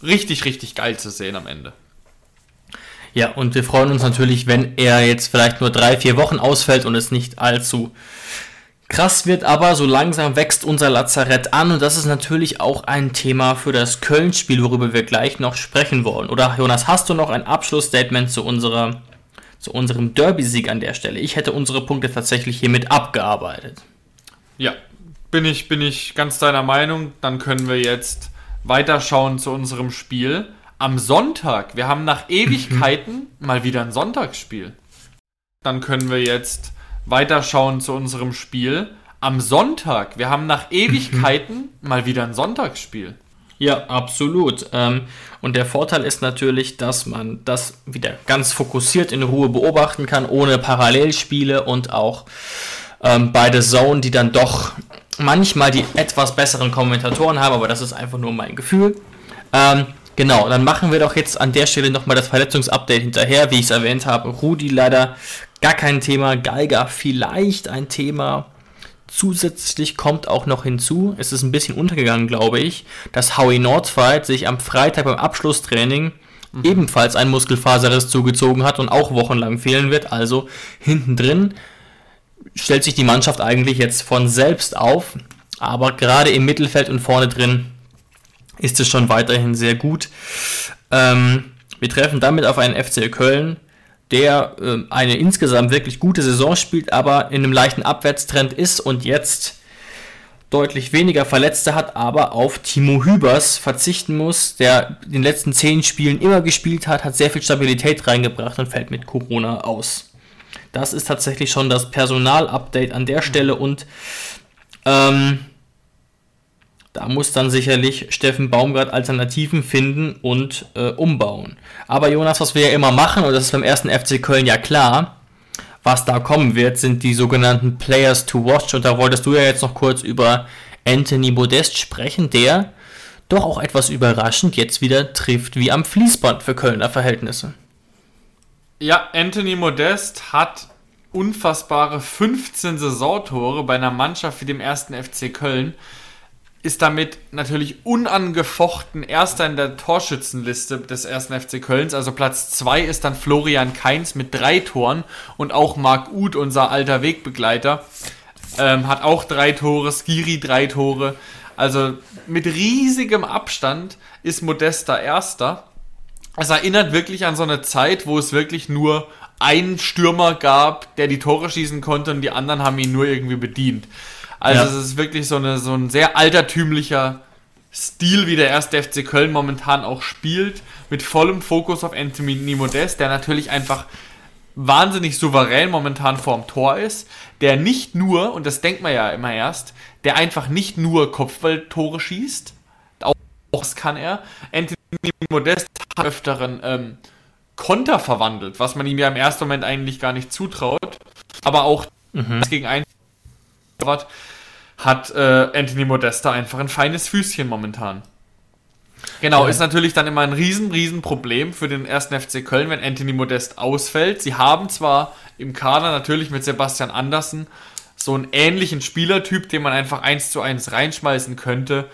richtig, richtig geil zu sehen am Ende. Ja, und wir freuen uns natürlich, wenn er jetzt vielleicht nur drei, vier Wochen ausfällt und es nicht allzu krass wird, aber so langsam wächst unser Lazarett an und das ist natürlich auch ein Thema für das Köln-Spiel, worüber wir gleich noch sprechen wollen. Oder Jonas, hast du noch ein Abschlussstatement zu unserer zu unserem Derby-Sieg an der Stelle? Ich hätte unsere Punkte tatsächlich hiermit abgearbeitet. Ja, bin ich, bin ich ganz deiner Meinung. Dann können wir jetzt weiterschauen zu unserem Spiel. Am Sonntag, wir haben nach Ewigkeiten mal wieder ein Sonntagsspiel. Dann können wir jetzt weiterschauen zu unserem Spiel. Am Sonntag, wir haben nach Ewigkeiten mal wieder ein Sonntagsspiel. Ja, absolut. Ähm, und der Vorteil ist natürlich, dass man das wieder ganz fokussiert in Ruhe beobachten kann, ohne Parallelspiele und auch ähm, beide Zone, die dann doch manchmal die etwas besseren Kommentatoren haben, aber das ist einfach nur mein Gefühl. Ähm, genau, dann machen wir doch jetzt an der Stelle nochmal das Verletzungsupdate hinterher. Wie ich es erwähnt habe, Rudi leider gar kein Thema, Geiger vielleicht ein Thema. Zusätzlich kommt auch noch hinzu, es ist ein bisschen untergegangen, glaube ich, dass Howie Nordfight sich am Freitag beim Abschlusstraining mhm. ebenfalls ein Muskelfaserriss zugezogen hat und auch wochenlang fehlen wird. Also hinten drin stellt sich die Mannschaft eigentlich jetzt von selbst auf. Aber gerade im Mittelfeld und vorne drin ist es schon weiterhin sehr gut. Ähm, wir treffen damit auf einen FC Köln, der äh, eine insgesamt wirklich gute Saison spielt, aber in einem leichten Abwärtstrend ist und jetzt deutlich weniger Verletzte hat, aber auf Timo Hübers verzichten muss, der in den letzten zehn Spielen immer gespielt hat, hat sehr viel Stabilität reingebracht und fällt mit Corona aus. Das ist tatsächlich schon das Personalupdate an der Stelle und ähm, da muss dann sicherlich Steffen Baumgart Alternativen finden und äh, umbauen. Aber Jonas, was wir ja immer machen, und das ist beim ersten FC Köln ja klar, was da kommen wird, sind die sogenannten Players to Watch. Und da wolltest du ja jetzt noch kurz über Anthony Modest sprechen, der doch auch etwas überraschend jetzt wieder trifft wie am Fließband für Kölner Verhältnisse. Ja, Anthony Modest hat unfassbare 15 Saisontore bei einer Mannschaft wie dem ersten FC Köln ist damit natürlich unangefochten erster in der Torschützenliste des ersten FC Kölns. Also Platz 2 ist dann Florian Kainz mit drei Toren und auch Marc Uth, unser alter Wegbegleiter, ähm, hat auch drei Tore, Skiri drei Tore. Also mit riesigem Abstand ist Modesta erster. Es erinnert wirklich an so eine Zeit, wo es wirklich nur einen Stürmer gab, der die Tore schießen konnte und die anderen haben ihn nur irgendwie bedient. Also ja. es ist wirklich so, eine, so ein sehr altertümlicher Stil, wie der erste FC Köln momentan auch spielt, mit vollem Fokus auf Anthony Modest, der natürlich einfach wahnsinnig souverän momentan vorm Tor ist, der nicht nur, und das denkt man ja immer erst, der einfach nicht nur Kopfballtore schießt, auch das kann er. Anthony Modest hat öfteren ähm, Konter verwandelt, was man ihm ja im ersten Moment eigentlich gar nicht zutraut, aber auch mhm. gegen ein hat äh, Anthony Modesta einfach ein feines Füßchen momentan. Genau, ja. ist natürlich dann immer ein riesen, riesen Problem für den ersten FC Köln, wenn Anthony Modest ausfällt. Sie haben zwar im Kader natürlich mit Sebastian Andersen so einen ähnlichen Spielertyp, den man einfach eins zu eins reinschmeißen könnte,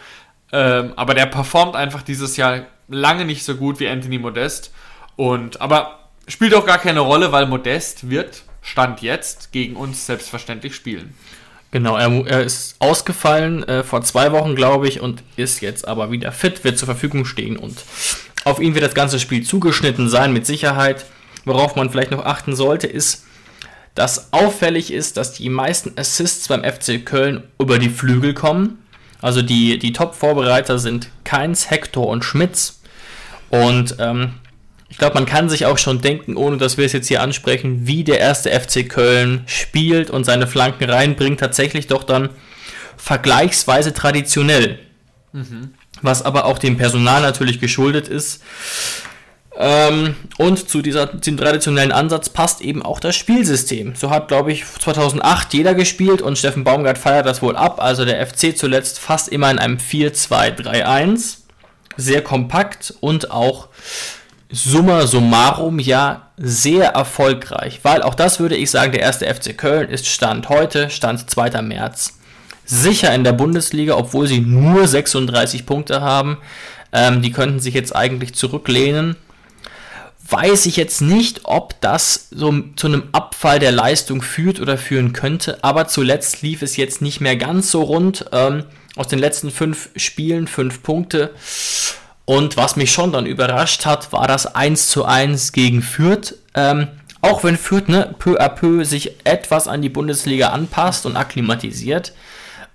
ähm, aber der performt einfach dieses Jahr lange nicht so gut wie Anthony Modest. Und aber spielt auch gar keine Rolle, weil Modest wird Stand jetzt gegen uns selbstverständlich spielen. Genau, er, er ist ausgefallen äh, vor zwei Wochen, glaube ich, und ist jetzt aber wieder fit, wird zur Verfügung stehen und auf ihn wird das ganze Spiel zugeschnitten sein, mit Sicherheit. Worauf man vielleicht noch achten sollte, ist, dass auffällig ist, dass die meisten Assists beim FC Köln über die Flügel kommen. Also die, die Top-Vorbereiter sind Keins, Hector und Schmitz. Und ähm, ich glaube, man kann sich auch schon denken, ohne dass wir es jetzt hier ansprechen, wie der erste FC Köln spielt und seine Flanken reinbringt, tatsächlich doch dann vergleichsweise traditionell. Mhm. Was aber auch dem Personal natürlich geschuldet ist. Ähm, und zu dieser, diesem traditionellen Ansatz passt eben auch das Spielsystem. So hat, glaube ich, 2008 jeder gespielt und Steffen Baumgart feiert das wohl ab. Also der FC zuletzt fast immer in einem 4-2-3-1. Sehr kompakt und auch summa summarum ja sehr erfolgreich, weil auch das würde ich sagen, der erste FC Köln ist Stand heute, Stand 2. März, sicher in der Bundesliga, obwohl sie nur 36 Punkte haben. Ähm, die könnten sich jetzt eigentlich zurücklehnen. Weiß ich jetzt nicht, ob das so zu einem Abfall der Leistung führt oder führen könnte, aber zuletzt lief es jetzt nicht mehr ganz so rund. Ähm, aus den letzten fünf Spielen fünf Punkte und was mich schon dann überrascht hat, war das 1 zu 1 gegen Fürth. Ähm, auch wenn Fürth ne, peu à peu sich etwas an die Bundesliga anpasst und akklimatisiert,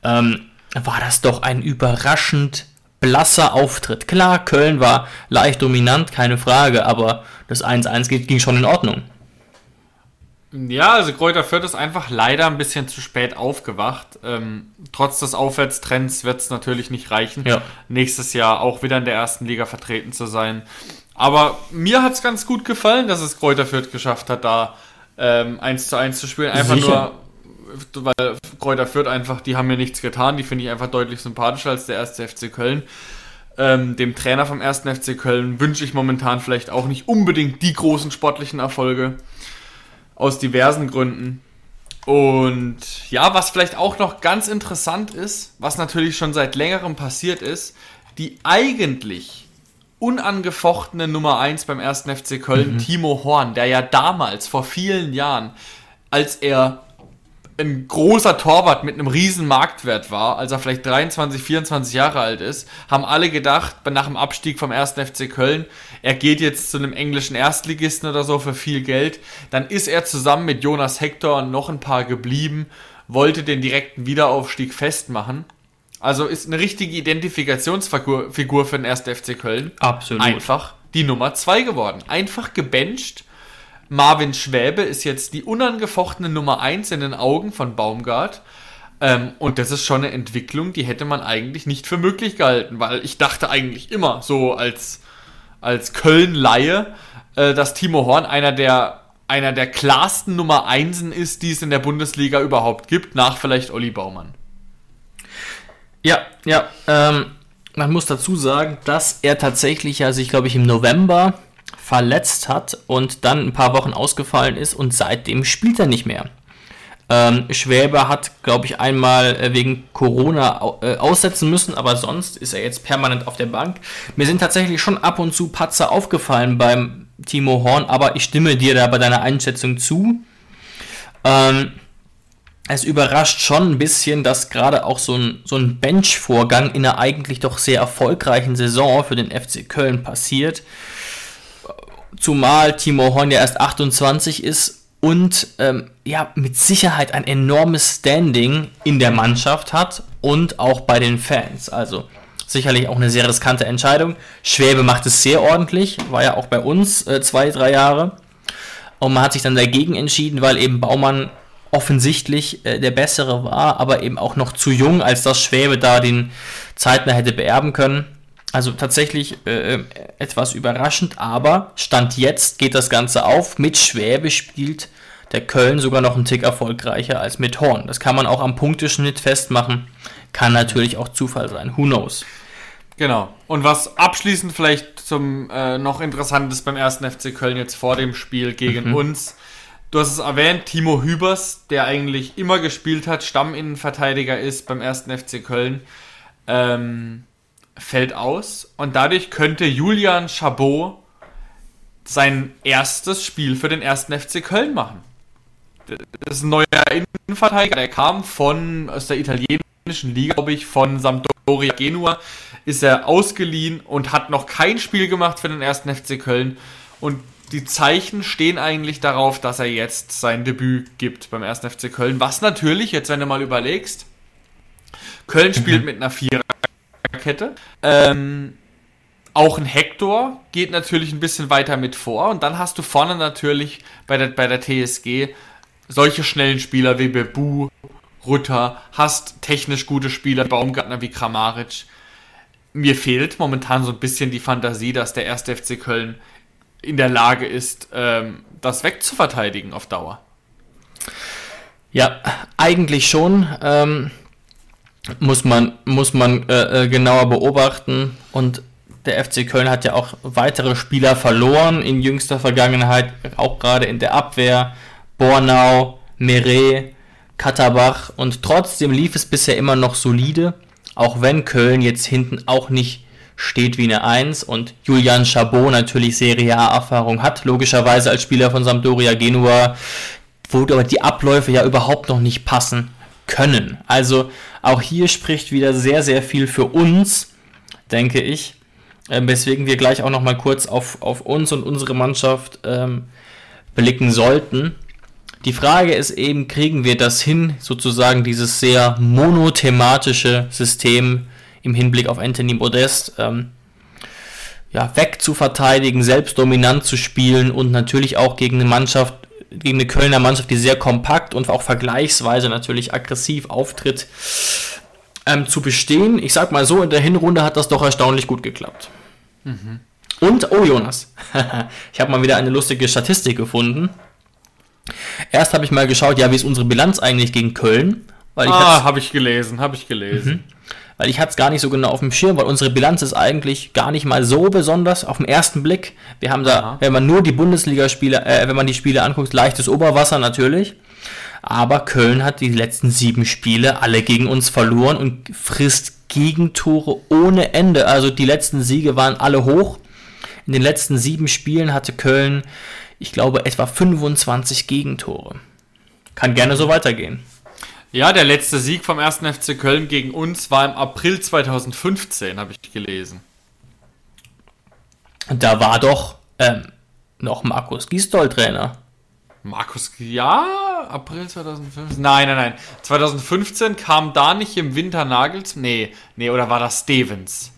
ähm, war das doch ein überraschend blasser Auftritt. Klar, Köln war leicht dominant, keine Frage, aber das 1-1 ging schon in Ordnung. Ja, also Kräuter Fürth ist einfach leider ein bisschen zu spät aufgewacht. Ähm, trotz des Aufwärtstrends wird es natürlich nicht reichen, ja. nächstes Jahr auch wieder in der ersten Liga vertreten zu sein. Aber mir hat es ganz gut gefallen, dass es Kräuter Fürth geschafft hat, da ähm, 1 zu 1 zu spielen. Einfach Sicher. nur, weil Kräuter Fürth einfach, die haben mir nichts getan. Die finde ich einfach deutlich sympathischer als der erste FC Köln. Ähm, dem Trainer vom ersten FC Köln wünsche ich momentan vielleicht auch nicht unbedingt die großen sportlichen Erfolge aus diversen Gründen. Und ja, was vielleicht auch noch ganz interessant ist, was natürlich schon seit längerem passiert ist, die eigentlich unangefochtene Nummer 1 beim ersten FC Köln, mhm. Timo Horn, der ja damals vor vielen Jahren, als er ein großer Torwart mit einem riesen Marktwert war, als er vielleicht 23, 24 Jahre alt ist, haben alle gedacht, nach dem Abstieg vom 1. FC Köln, er geht jetzt zu einem englischen Erstligisten oder so für viel Geld. Dann ist er zusammen mit Jonas Hector und noch ein paar geblieben, wollte den direkten Wiederaufstieg festmachen. Also ist eine richtige Identifikationsfigur Figur für den 1. FC Köln. Absolut. Einfach die Nummer 2 geworden. Einfach gebencht. Marvin Schwäbe ist jetzt die unangefochtene Nummer 1 in den Augen von Baumgart. Ähm, und das ist schon eine Entwicklung, die hätte man eigentlich nicht für möglich gehalten, weil ich dachte eigentlich immer so als, als Köln-Laie, äh, dass Timo Horn einer der einer der klarsten Nummer Einsen ist, die es in der Bundesliga überhaupt gibt, nach vielleicht Olli Baumann. Ja, ja, ähm, man muss dazu sagen, dass er tatsächlich ja sich, glaube ich, im November verletzt hat und dann ein paar Wochen ausgefallen ist und seitdem spielt er nicht mehr. Ähm, Schwäbe hat, glaube ich, einmal äh, wegen Corona äh, aussetzen müssen, aber sonst ist er jetzt permanent auf der Bank. Mir sind tatsächlich schon ab und zu Patzer aufgefallen beim Timo Horn, aber ich stimme dir da bei deiner Einschätzung zu. Ähm, es überrascht schon ein bisschen, dass gerade auch so ein, so ein Bench-Vorgang in einer eigentlich doch sehr erfolgreichen Saison für den FC Köln passiert. Zumal Timo Horn ja erst 28 ist und ähm, ja mit Sicherheit ein enormes Standing in der Mannschaft hat und auch bei den Fans. Also sicherlich auch eine sehr riskante Entscheidung. Schwäbe macht es sehr ordentlich, war ja auch bei uns äh, zwei, drei Jahre. Und man hat sich dann dagegen entschieden, weil eben Baumann offensichtlich äh, der bessere war, aber eben auch noch zu jung, als dass Schwäbe da den zeitnah hätte beerben können. Also tatsächlich äh, etwas überraschend, aber Stand jetzt geht das Ganze auf. Mit Schwäbe spielt der Köln sogar noch einen Tick erfolgreicher als mit Horn. Das kann man auch am Punkteschnitt festmachen. Kann natürlich auch Zufall sein. Who knows? Genau. Und was abschließend vielleicht zum äh, noch interessantes beim ersten FC Köln jetzt vor dem Spiel gegen mhm. uns Du hast es erwähnt, Timo Hübers, der eigentlich immer gespielt hat, Stamminnenverteidiger ist beim ersten FC Köln, ähm, fällt aus. Und dadurch könnte Julian Chabot sein erstes Spiel für den ersten FC Köln machen. Das ist ein neuer Innenverteidiger, der kam von aus der italienischen Liga, glaube ich, von Sampdoria Genua, ist er ausgeliehen und hat noch kein Spiel gemacht für den ersten FC Köln. Und die Zeichen stehen eigentlich darauf, dass er jetzt sein Debüt gibt beim 1. FC Köln. Was natürlich, jetzt wenn du mal überlegst, Köln spielt mhm. mit einer Viererkette. Ähm, auch ein Hector geht natürlich ein bisschen weiter mit vor. Und dann hast du vorne natürlich bei der, bei der TSG solche schnellen Spieler wie Bebu, Rutter, hast technisch gute Spieler, Baumgartner wie Kramaric. Mir fehlt momentan so ein bisschen die Fantasie, dass der 1. FC Köln in der Lage ist, ähm, das wegzuverteidigen auf Dauer. Ja, eigentlich schon. Ähm, muss man, muss man äh, äh genauer beobachten. Und der FC Köln hat ja auch weitere Spieler verloren in jüngster Vergangenheit, auch gerade in der Abwehr. Bornau, Meret, Katterbach. Und trotzdem lief es bisher immer noch solide, auch wenn Köln jetzt hinten auch nicht steht wie eine Eins und Julian Chabot natürlich Serie A-Erfahrung hat, logischerweise als Spieler von Sampdoria Genua, wo aber die Abläufe ja überhaupt noch nicht passen können. Also auch hier spricht wieder sehr, sehr viel für uns, denke ich, ähm, weswegen wir gleich auch noch mal kurz auf, auf uns und unsere Mannschaft ähm, blicken sollten. Die Frage ist eben, kriegen wir das hin, sozusagen dieses sehr monothematische System im Hinblick auf Anthony Modest ähm, ja, weg zu verteidigen, selbst dominant zu spielen und natürlich auch gegen eine Mannschaft, gegen eine Kölner Mannschaft, die sehr kompakt und auch vergleichsweise natürlich aggressiv auftritt, ähm, zu bestehen. Ich sag mal so, in der Hinrunde hat das doch erstaunlich gut geklappt. Mhm. Und, oh Jonas, ich habe mal wieder eine lustige Statistik gefunden. Erst habe ich mal geschaut, ja, wie ist unsere Bilanz eigentlich gegen Köln? Weil ah, habe ich gelesen, habe ich gelesen. Mhm weil ich hatte es gar nicht so genau auf dem Schirm, weil unsere Bilanz ist eigentlich gar nicht mal so besonders auf den ersten Blick. Wir haben da, Aha. wenn man nur die Bundesligaspiele, äh, wenn man die Spiele anguckt, leichtes Oberwasser natürlich. Aber Köln hat die letzten sieben Spiele alle gegen uns verloren und frisst Gegentore ohne Ende. Also die letzten Siege waren alle hoch. In den letzten sieben Spielen hatte Köln, ich glaube, etwa 25 Gegentore. Kann gerne so weitergehen. Ja, der letzte Sieg vom 1. FC Köln gegen uns war im April 2015, habe ich gelesen. Da war doch ähm, noch Markus Gisdol Trainer. Markus, ja, April 2015? Nein, nein, nein. 2015 kam da nicht im Winter Nagels. Nee, nee, oder war das Stevens?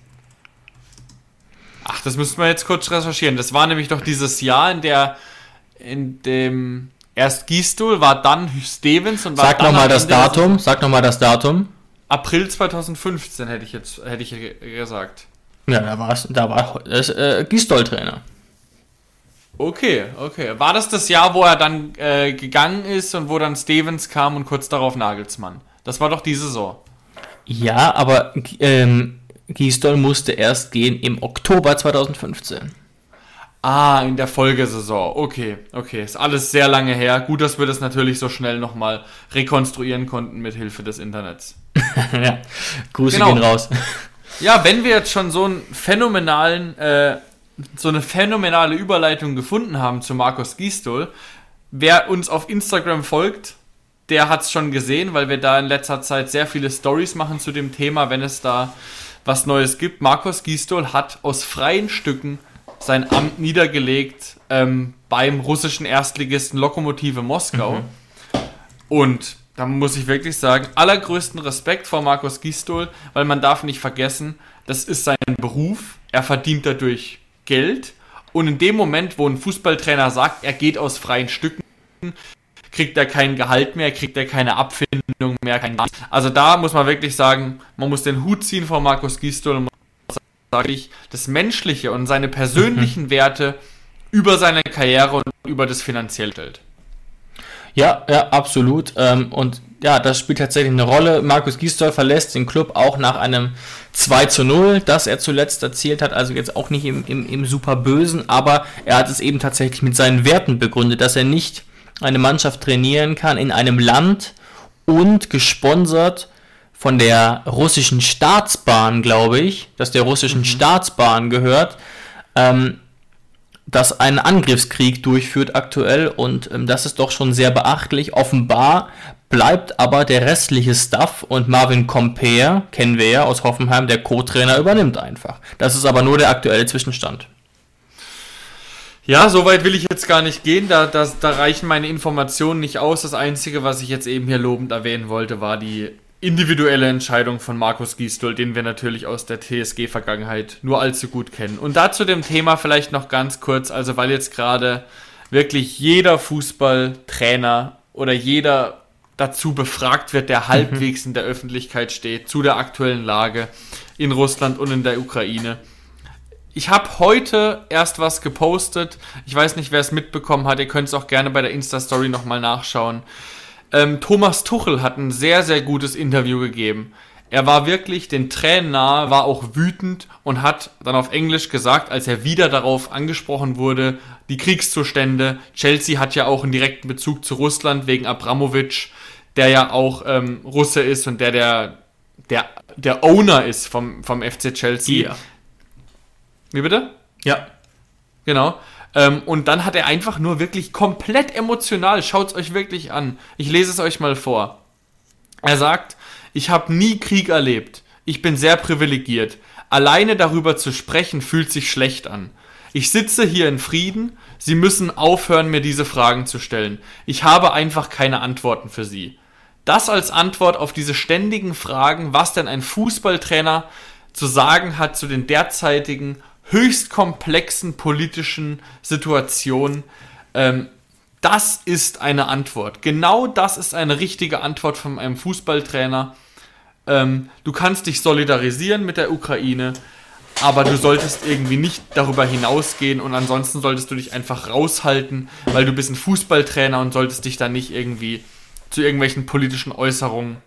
Ach, das müssten wir jetzt kurz recherchieren. Das war nämlich doch dieses Jahr, in der in dem erst Gistol war dann Stevens und war Sag nochmal das Datum. Sag nochmal das Datum. April 2015 hätte ich jetzt hätte ich gesagt. Ja, da war es, da war das, äh, Gistol Trainer. Okay, okay. War das das Jahr, wo er dann äh, gegangen ist und wo dann Stevens kam und kurz darauf Nagelsmann? Das war doch die Saison. Ja, aber ähm, Gisdol musste erst gehen im Oktober 2015. Ah, in der Folgesaison. Okay, okay. Ist alles sehr lange her. Gut, dass wir das natürlich so schnell nochmal rekonstruieren konnten mit Hilfe des Internets. ja, Grüße genau. gehen raus. Ja, wenn wir jetzt schon so einen phänomenalen, äh, so eine phänomenale Überleitung gefunden haben zu Markus Gisdol, wer uns auf Instagram folgt, der hat es schon gesehen, weil wir da in letzter Zeit sehr viele Stories machen zu dem Thema, wenn es da was Neues gibt. Markus Gisdol hat aus freien Stücken sein Amt niedergelegt ähm, beim russischen Erstligisten Lokomotive Moskau. Mhm. Und da muss ich wirklich sagen, allergrößten Respekt vor Markus Gistol, weil man darf nicht vergessen, das ist sein Beruf, er verdient dadurch Geld und in dem Moment, wo ein Fußballtrainer sagt, er geht aus freien Stücken, kriegt er kein Gehalt mehr, kriegt er keine Abfindung mehr. Kein also da muss man wirklich sagen, man muss den Hut ziehen vor Markus Gistol und sage ich, das Menschliche und seine persönlichen mhm. Werte über seine Karriere und über das Finanzielle stellt. Ja, ja, absolut. Ähm, und ja, das spielt tatsächlich eine Rolle. Markus Gisdol verlässt den Club auch nach einem 2 zu 0, das er zuletzt erzielt hat. Also jetzt auch nicht im, im, im super Bösen, aber er hat es eben tatsächlich mit seinen Werten begründet, dass er nicht eine Mannschaft trainieren kann in einem Land und gesponsert von der russischen Staatsbahn, glaube ich, dass der russischen mhm. Staatsbahn gehört, ähm, das einen Angriffskrieg durchführt aktuell und ähm, das ist doch schon sehr beachtlich. Offenbar bleibt aber der restliche Staff und Marvin Comper, kennen wir ja aus Hoffenheim, der Co-Trainer übernimmt einfach. Das ist aber nur der aktuelle Zwischenstand. Ja, so weit will ich jetzt gar nicht gehen. Da, das, da reichen meine Informationen nicht aus. Das Einzige, was ich jetzt eben hier lobend erwähnen wollte, war die individuelle Entscheidung von Markus Gisdol, den wir natürlich aus der TSG-Vergangenheit nur allzu gut kennen. Und dazu dem Thema vielleicht noch ganz kurz, also weil jetzt gerade wirklich jeder Fußballtrainer oder jeder dazu befragt wird, der mhm. halbwegs in der Öffentlichkeit steht, zu der aktuellen Lage in Russland und in der Ukraine. Ich habe heute erst was gepostet. Ich weiß nicht, wer es mitbekommen hat. Ihr könnt es auch gerne bei der Insta-Story nochmal nachschauen. Ähm, Thomas Tuchel hat ein sehr, sehr gutes Interview gegeben. Er war wirklich den Tränen nahe, war auch wütend und hat dann auf Englisch gesagt, als er wieder darauf angesprochen wurde, die Kriegszustände. Chelsea hat ja auch einen direkten Bezug zu Russland wegen Abramovic, der ja auch ähm, Russe ist und der der, der, der Owner ist vom, vom FC Chelsea. Ja. Wie bitte? Ja. Genau. Ähm, und dann hat er einfach nur wirklich komplett emotional, schaut es euch wirklich an. Ich lese es euch mal vor. Er sagt, ich habe nie Krieg erlebt. Ich bin sehr privilegiert. Alleine darüber zu sprechen fühlt sich schlecht an. Ich sitze hier in Frieden. Sie müssen aufhören, mir diese Fragen zu stellen. Ich habe einfach keine Antworten für Sie. Das als Antwort auf diese ständigen Fragen, was denn ein Fußballtrainer zu sagen hat zu den derzeitigen höchst komplexen politischen Situation. Ähm, das ist eine Antwort. Genau das ist eine richtige Antwort von einem Fußballtrainer. Ähm, du kannst dich solidarisieren mit der Ukraine, aber du solltest irgendwie nicht darüber hinausgehen und ansonsten solltest du dich einfach raushalten, weil du bist ein Fußballtrainer und solltest dich dann nicht irgendwie zu irgendwelchen politischen Äußerungen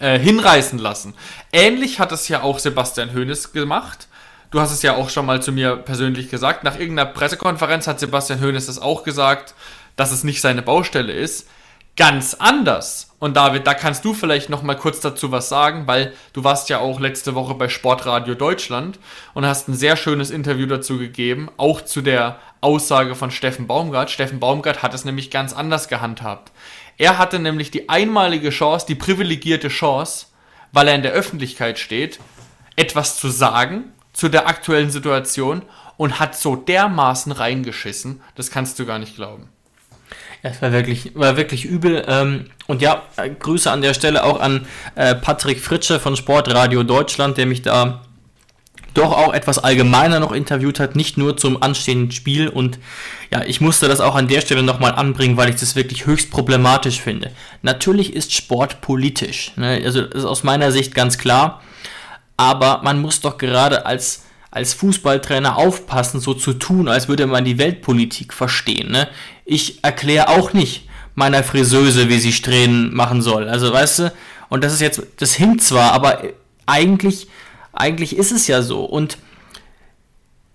äh, hinreißen lassen. Ähnlich hat es ja auch Sebastian Hoeneß gemacht. Du hast es ja auch schon mal zu mir persönlich gesagt. Nach irgendeiner Pressekonferenz hat Sebastian Hoeneß das auch gesagt, dass es nicht seine Baustelle ist. Ganz anders. Und David, da kannst du vielleicht noch mal kurz dazu was sagen, weil du warst ja auch letzte Woche bei Sportradio Deutschland und hast ein sehr schönes Interview dazu gegeben, auch zu der Aussage von Steffen Baumgart. Steffen Baumgart hat es nämlich ganz anders gehandhabt. Er hatte nämlich die einmalige Chance, die privilegierte Chance, weil er in der Öffentlichkeit steht, etwas zu sagen zu der aktuellen Situation und hat so dermaßen reingeschissen, das kannst du gar nicht glauben. es war wirklich, war wirklich übel. Ähm, und ja, äh, Grüße an der Stelle auch an äh, Patrick Fritsche von Sportradio Deutschland, der mich da doch auch etwas allgemeiner noch interviewt hat, nicht nur zum anstehenden Spiel. Und ja, ich musste das auch an der Stelle nochmal anbringen, weil ich das wirklich höchst problematisch finde. Natürlich ist Sport politisch. Ne? Also das ist aus meiner Sicht ganz klar. Aber man muss doch gerade als, als Fußballtrainer aufpassen, so zu tun, als würde man die Weltpolitik verstehen. Ne? Ich erkläre auch nicht meiner Friseuse, wie sie Strähnen machen soll. Also weißt du, und das ist jetzt, das hinkt zwar, aber eigentlich eigentlich ist es ja so. Und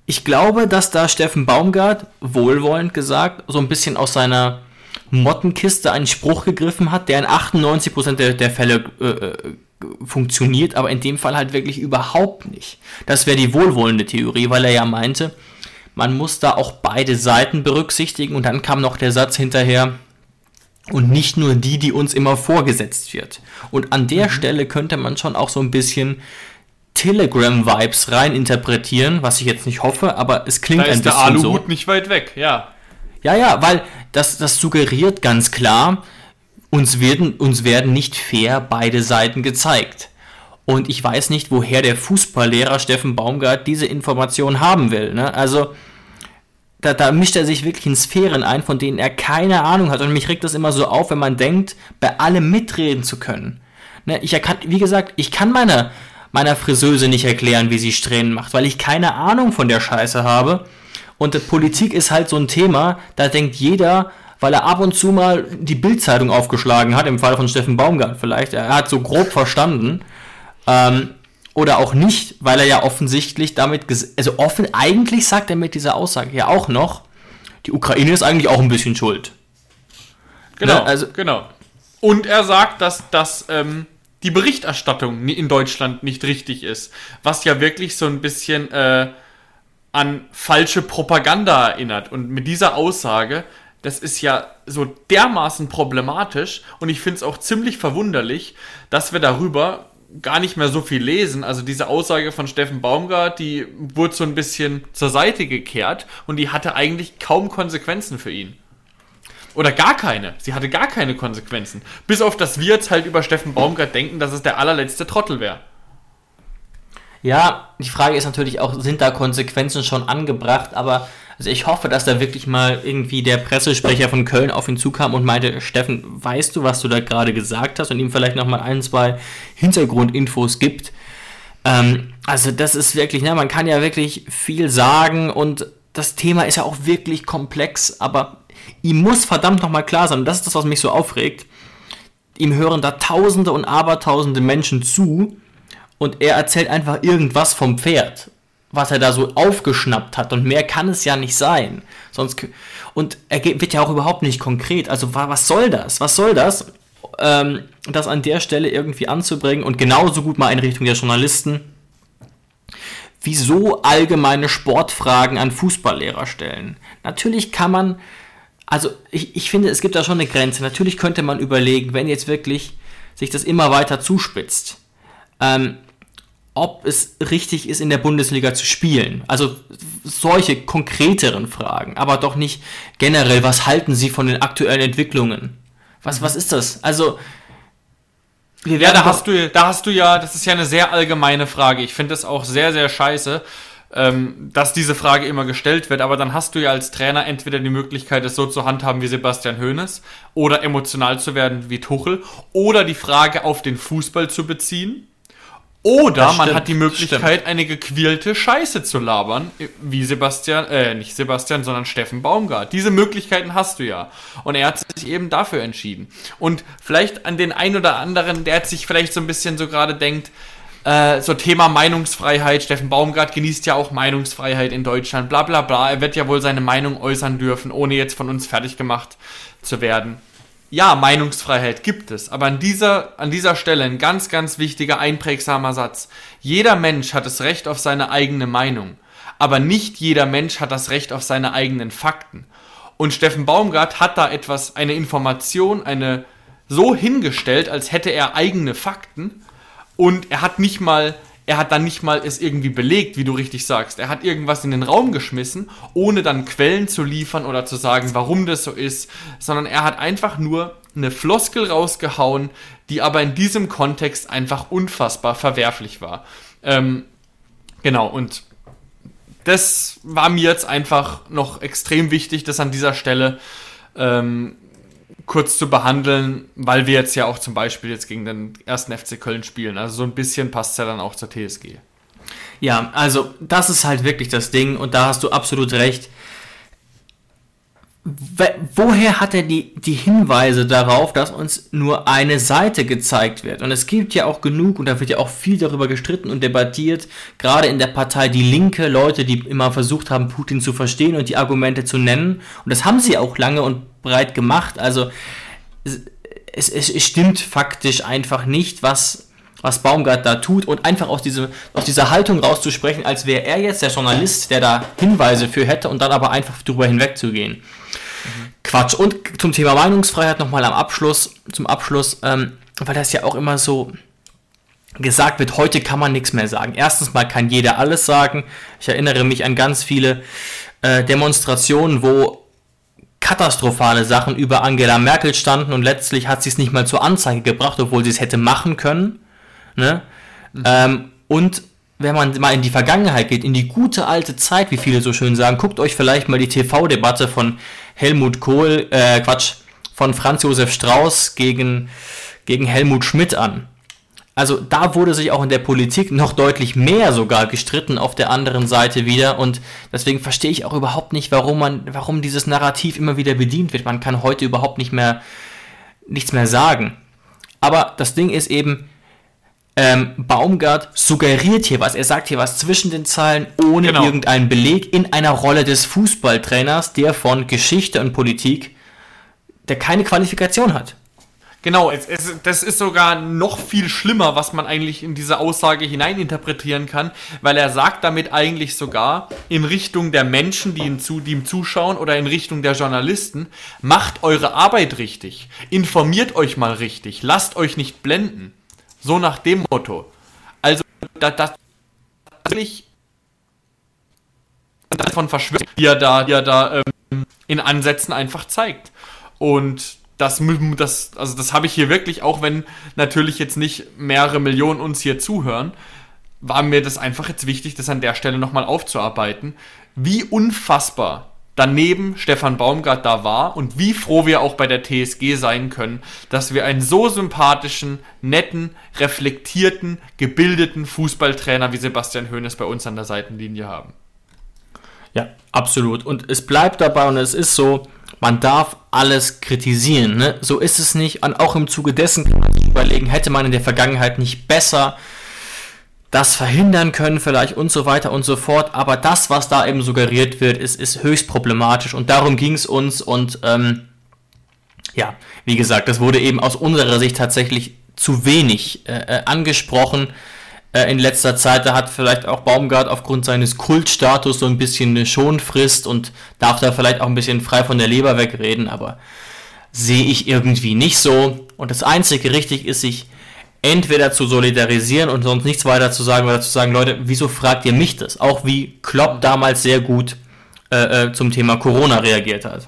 ich glaube, dass da Steffen Baumgart, wohlwollend gesagt, so ein bisschen aus seiner Mottenkiste einen Spruch gegriffen hat, der in 98% der, der Fälle äh, äh, funktioniert, aber in dem Fall halt wirklich überhaupt nicht. Das wäre die wohlwollende Theorie, weil er ja meinte, man muss da auch beide Seiten berücksichtigen und dann kam noch der Satz hinterher, und nicht nur die, die uns immer vorgesetzt wird. Und an der mhm. Stelle könnte man schon auch so ein bisschen Telegram-Vibes reininterpretieren, was ich jetzt nicht hoffe, aber es klingt da ein bisschen so. ist der Aluhut so. nicht weit weg, ja. Ja, ja, weil das, das suggeriert ganz klar, uns werden, uns werden nicht fair beide Seiten gezeigt. Und ich weiß nicht, woher der Fußballlehrer Steffen Baumgart diese Information haben will. Ne? Also, da, da mischt er sich wirklich in Sphären ein, von denen er keine Ahnung hat. Und mich regt das immer so auf, wenn man denkt, bei allem mitreden zu können. Ne? Ich kann, wie gesagt, ich kann meine, meiner Friseuse nicht erklären, wie sie Strähnen macht, weil ich keine Ahnung von der Scheiße habe. Und Politik ist halt so ein Thema, da denkt jeder, weil er ab und zu mal die Bildzeitung aufgeschlagen hat, im Fall von Steffen Baumgart vielleicht, er hat so grob verstanden, ähm, oder auch nicht, weil er ja offensichtlich damit, also offen, eigentlich sagt er mit dieser Aussage ja auch noch, die Ukraine ist eigentlich auch ein bisschen schuld. Genau, ne? also, genau. Und er sagt, dass, dass ähm, die Berichterstattung in Deutschland nicht richtig ist. Was ja wirklich so ein bisschen äh, an falsche Propaganda erinnert. Und mit dieser Aussage, das ist ja so dermaßen problematisch und ich finde es auch ziemlich verwunderlich, dass wir darüber gar nicht mehr so viel lesen. Also diese Aussage von Steffen Baumgart, die wurde so ein bisschen zur Seite gekehrt und die hatte eigentlich kaum Konsequenzen für ihn. Oder gar keine. Sie hatte gar keine Konsequenzen. Bis auf, dass wir jetzt halt über Steffen Baumgart denken, dass es der allerletzte Trottel wäre. Ja, die Frage ist natürlich auch, sind da Konsequenzen schon angebracht? Aber also ich hoffe, dass da wirklich mal irgendwie der Pressesprecher von Köln auf ihn zukam und meinte, Steffen, weißt du, was du da gerade gesagt hast? Und ihm vielleicht nochmal ein, zwei Hintergrundinfos gibt. Ähm, also das ist wirklich, ne, man kann ja wirklich viel sagen und das Thema ist ja auch wirklich komplex, aber ihm muss verdammt nochmal klar sein, das ist das, was mich so aufregt, ihm hören da Tausende und Abertausende Menschen zu und er erzählt einfach irgendwas vom Pferd, was er da so aufgeschnappt hat und mehr kann es ja nicht sein. Sonst und er wird ja auch überhaupt nicht konkret. Also was soll das? Was soll das? Ähm, das an der Stelle irgendwie anzubringen und genauso gut mal in Richtung der Journalisten. Wieso allgemeine Sportfragen an Fußballlehrer stellen? Natürlich kann man also ich, ich finde, es gibt da schon eine Grenze. Natürlich könnte man überlegen, wenn jetzt wirklich sich das immer weiter zuspitzt, ähm, ob es richtig ist, in der Bundesliga zu spielen. Also solche konkreteren Fragen, aber doch nicht generell, was halten Sie von den aktuellen Entwicklungen? Was, was ist das? Also, ja, da hast, du, da hast du ja, das ist ja eine sehr allgemeine Frage. Ich finde das auch sehr, sehr scheiße, ähm, dass diese Frage immer gestellt wird. Aber dann hast du ja als Trainer entweder die Möglichkeit, es so zu handhaben wie Sebastian Hoeneß oder emotional zu werden wie Tuchel oder die Frage auf den Fußball zu beziehen. Oder man hat die Möglichkeit, eine gequälte Scheiße zu labern, wie Sebastian, äh, nicht Sebastian, sondern Steffen Baumgart. Diese Möglichkeiten hast du ja. Und er hat sich eben dafür entschieden. Und vielleicht an den einen oder anderen, der sich vielleicht so ein bisschen so gerade denkt, äh, so Thema Meinungsfreiheit. Steffen Baumgart genießt ja auch Meinungsfreiheit in Deutschland, bla bla bla. Er wird ja wohl seine Meinung äußern dürfen, ohne jetzt von uns fertig gemacht zu werden. Ja, Meinungsfreiheit gibt es, aber an dieser, an dieser Stelle ein ganz, ganz wichtiger, einprägsamer Satz. Jeder Mensch hat das Recht auf seine eigene Meinung, aber nicht jeder Mensch hat das Recht auf seine eigenen Fakten. Und Steffen Baumgart hat da etwas, eine Information, eine so hingestellt, als hätte er eigene Fakten und er hat nicht mal er hat dann nicht mal es irgendwie belegt, wie du richtig sagst. Er hat irgendwas in den Raum geschmissen, ohne dann Quellen zu liefern oder zu sagen, warum das so ist, sondern er hat einfach nur eine Floskel rausgehauen, die aber in diesem Kontext einfach unfassbar verwerflich war. Ähm, genau, und das war mir jetzt einfach noch extrem wichtig, das an dieser Stelle ähm, kurz zu behandeln, weil wir jetzt ja auch zum Beispiel jetzt gegen den ersten FC Köln spielen. Also so ein bisschen passt es ja dann auch zur TSG. Ja, also das ist halt wirklich das Ding und da hast du absolut recht woher hat er die, die Hinweise darauf, dass uns nur eine Seite gezeigt wird? Und es gibt ja auch genug, und da wird ja auch viel darüber gestritten und debattiert, gerade in der Partei Die Linke, Leute, die immer versucht haben, Putin zu verstehen und die Argumente zu nennen. Und das haben sie auch lange und breit gemacht. Also es, es, es stimmt faktisch einfach nicht, was, was Baumgart da tut und einfach aus, diese, aus dieser Haltung rauszusprechen, als wäre er jetzt der Journalist, der da Hinweise für hätte und dann aber einfach drüber hinwegzugehen. Quatsch. Und zum Thema Meinungsfreiheit nochmal am Abschluss, zum Abschluss, ähm, weil das ja auch immer so gesagt wird, heute kann man nichts mehr sagen. Erstens mal kann jeder alles sagen. Ich erinnere mich an ganz viele äh, Demonstrationen, wo katastrophale Sachen über Angela Merkel standen und letztlich hat sie es nicht mal zur Anzeige gebracht, obwohl sie es hätte machen können. Ne? Mhm. Ähm, und wenn man mal in die Vergangenheit geht, in die gute alte Zeit, wie viele so schön sagen, guckt euch vielleicht mal die TV-Debatte von Helmut Kohl, äh, Quatsch, von Franz Josef Strauß gegen, gegen Helmut Schmidt an. Also da wurde sich auch in der Politik noch deutlich mehr sogar gestritten auf der anderen Seite wieder und deswegen verstehe ich auch überhaupt nicht, warum man, warum dieses Narrativ immer wieder bedient wird. Man kann heute überhaupt nicht mehr nichts mehr sagen. Aber das Ding ist eben, ähm, Baumgart suggeriert hier was. Er sagt hier was zwischen den Zeilen, ohne genau. irgendeinen Beleg, in einer Rolle des Fußballtrainers, der von Geschichte und Politik, der keine Qualifikation hat. Genau, es, es, das ist sogar noch viel schlimmer, was man eigentlich in diese Aussage hineininterpretieren kann, weil er sagt damit eigentlich sogar in Richtung der Menschen, die ihm, zu, die ihm zuschauen oder in Richtung der Journalisten, macht eure Arbeit richtig, informiert euch mal richtig, lasst euch nicht blenden. So nach dem Motto. Also, das, das wirklich von Verschwörung, die er da, die er da ähm, in Ansätzen einfach zeigt. Und das, das, also das habe ich hier wirklich, auch wenn natürlich jetzt nicht mehrere Millionen uns hier zuhören, war mir das einfach jetzt wichtig, das an der Stelle nochmal aufzuarbeiten, wie unfassbar daneben Stefan Baumgart da war und wie froh wir auch bei der TSG sein können, dass wir einen so sympathischen, netten, reflektierten, gebildeten Fußballtrainer wie Sebastian Hoeneß bei uns an der Seitenlinie haben. Ja, absolut. Und es bleibt dabei und es ist so, man darf alles kritisieren. Ne? So ist es nicht. Und auch im Zuge dessen kann man sich überlegen, hätte man in der Vergangenheit nicht besser das verhindern können vielleicht und so weiter und so fort. Aber das, was da eben suggeriert wird, ist, ist höchst problematisch und darum ging es uns und ähm, ja, wie gesagt, das wurde eben aus unserer Sicht tatsächlich zu wenig äh, äh angesprochen äh, in letzter Zeit. Da hat vielleicht auch Baumgart aufgrund seines Kultstatus so ein bisschen eine Schonfrist und darf da vielleicht auch ein bisschen frei von der Leber wegreden, aber sehe ich irgendwie nicht so. Und das Einzige richtig ist, sich entweder zu solidarisieren und sonst nichts weiter zu sagen oder zu sagen, Leute, wieso fragt ihr mich das? Auch wie Klopp damals sehr gut äh, äh, zum Thema Corona reagiert hat.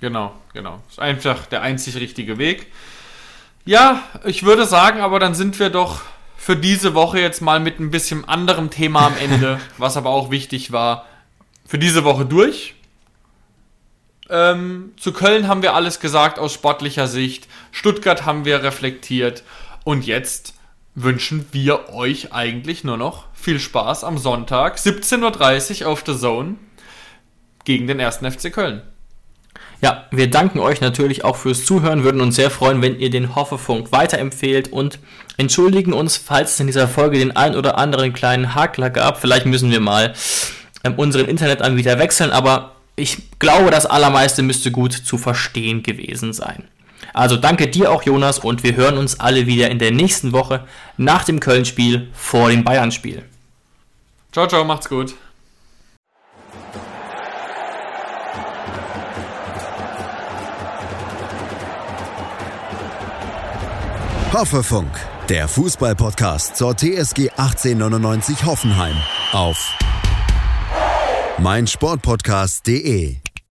Genau, genau. Ist einfach der einzig richtige Weg. Ja, ich würde sagen, aber dann sind wir doch für diese Woche jetzt mal mit ein bisschen anderem Thema am Ende, was aber auch wichtig war, für diese Woche durch. Ähm, zu Köln haben wir alles gesagt aus sportlicher Sicht. Stuttgart haben wir reflektiert. Und jetzt wünschen wir euch eigentlich nur noch viel Spaß am Sonntag, 17.30 Uhr auf The Zone gegen den ersten FC Köln. Ja, wir danken euch natürlich auch fürs Zuhören, würden uns sehr freuen, wenn ihr den Hoffefunk weiterempfehlt und entschuldigen uns, falls es in dieser Folge den ein oder anderen kleinen Hakler gab. Vielleicht müssen wir mal ähm, unseren Internetanbieter wechseln, aber ich glaube, das Allermeiste müsste gut zu verstehen gewesen sein. Also danke dir auch, Jonas, und wir hören uns alle wieder in der nächsten Woche nach dem Köln-Spiel vor dem Bayern-Spiel. Ciao, ciao, macht's gut. Hoffefunk Der Fußball-Podcast zur TSG 1899 Hoffenheim auf meinsportpodcast.de.